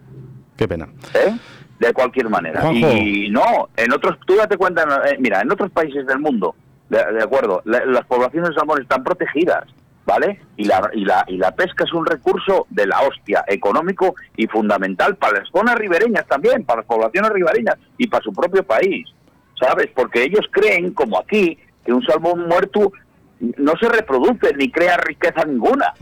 Qué pena. ¿eh? De cualquier manera. Juanjo. Y no, en otros, tú date cuenta, eh, mira, en otros países del mundo, de, de acuerdo, la- las poblaciones de salmón están protegidas, ¿vale? Y la, y, la, y la pesca es un recurso de la hostia, económico y fundamental para las zonas ribereñas también, para las poblaciones ribereñas y para su propio país, ¿sabes? Porque ellos creen, como aquí, que un salmón muerto no se reproduce ni crea riqueza ninguna.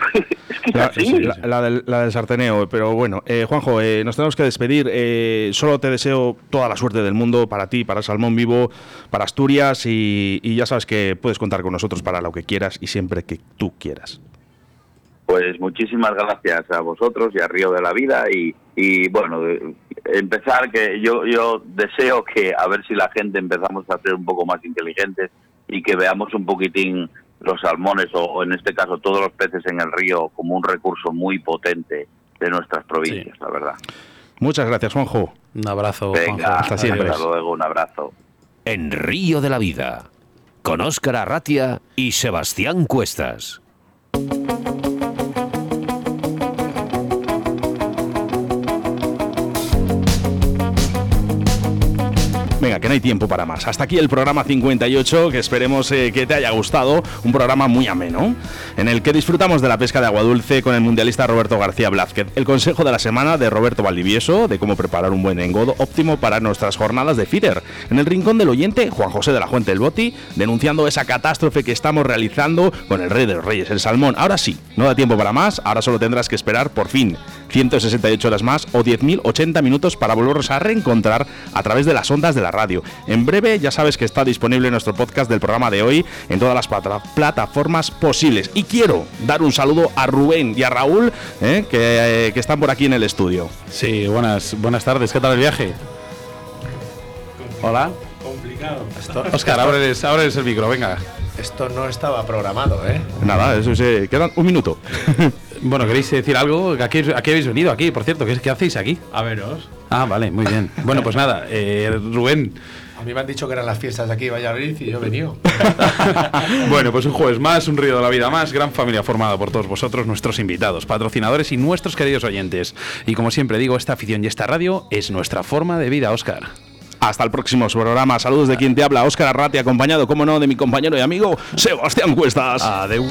es que es La, así. la- la del, la del sarteneo, pero bueno, eh, Juanjo, eh, nos tenemos que despedir. Eh, solo te deseo toda la suerte del mundo para ti, para Salmón Vivo, para Asturias y, y ya sabes que puedes contar con nosotros para lo que quieras y siempre que tú quieras. Pues muchísimas gracias a vosotros y a Río de la Vida y, y bueno, de- empezar que yo, yo deseo que a ver si la gente empezamos a ser un poco más inteligentes y que veamos un poquitín los salmones o, o en este caso todos los peces en el río como un recurso muy potente de nuestras provincias, la verdad. Muchas gracias, Juanjo. Un abrazo, Venga, Juanjo. hasta siempre. Hasta luego, un abrazo. En Río de la Vida, con Óscar Arratia y Sebastián Cuestas. Venga, que no hay tiempo para más. Hasta aquí el programa 58, que esperemos eh, que te haya gustado. Un programa muy ameno, en el que disfrutamos de la pesca de agua dulce con el mundialista Roberto García Blázquez. El consejo de la semana de Roberto Valdivieso, de cómo preparar un buen engodo óptimo para nuestras jornadas de feeder. En el rincón del oyente, Juan José de la Fuente del Boti, denunciando esa catástrofe que estamos realizando con el rey de los reyes, el salmón. Ahora sí, no da tiempo para más, ahora solo tendrás que esperar por fin 168 horas más o 10.080 minutos para volvernos a reencontrar a través de las ondas de la radio. En breve ya sabes que está disponible nuestro podcast del programa de hoy en todas las plata- plataformas posibles. Y quiero dar un saludo a Rubén y a Raúl eh, que, eh, que están por aquí en el estudio. Sí, buenas, buenas tardes. ¿Qué tal el viaje? Hola. Complicado. Oscar, ábreles, ábreles el micro, venga. Esto no estaba programado, ¿eh? Nada, eso se quedan un minuto. Bueno, ¿queréis decir algo? ¿A qué, a qué habéis venido aquí? Por cierto, ¿qué, qué hacéis aquí? A veros. Ah, vale, muy bien. Bueno, pues nada, eh, Rubén. A mí me han dicho que eran las fiestas de aquí de Valladolid y yo he venido. Bueno, pues un jueves más, un río de la vida más, gran familia formada por todos vosotros, nuestros invitados, patrocinadores y nuestros queridos oyentes. Y como siempre digo, esta afición y esta radio es nuestra forma de vida, Oscar. Hasta el próximo programa. Saludos de quien te habla, Óscar Arrati, acompañado, como no, de mi compañero y amigo Sebastián Cuestas. Adeu.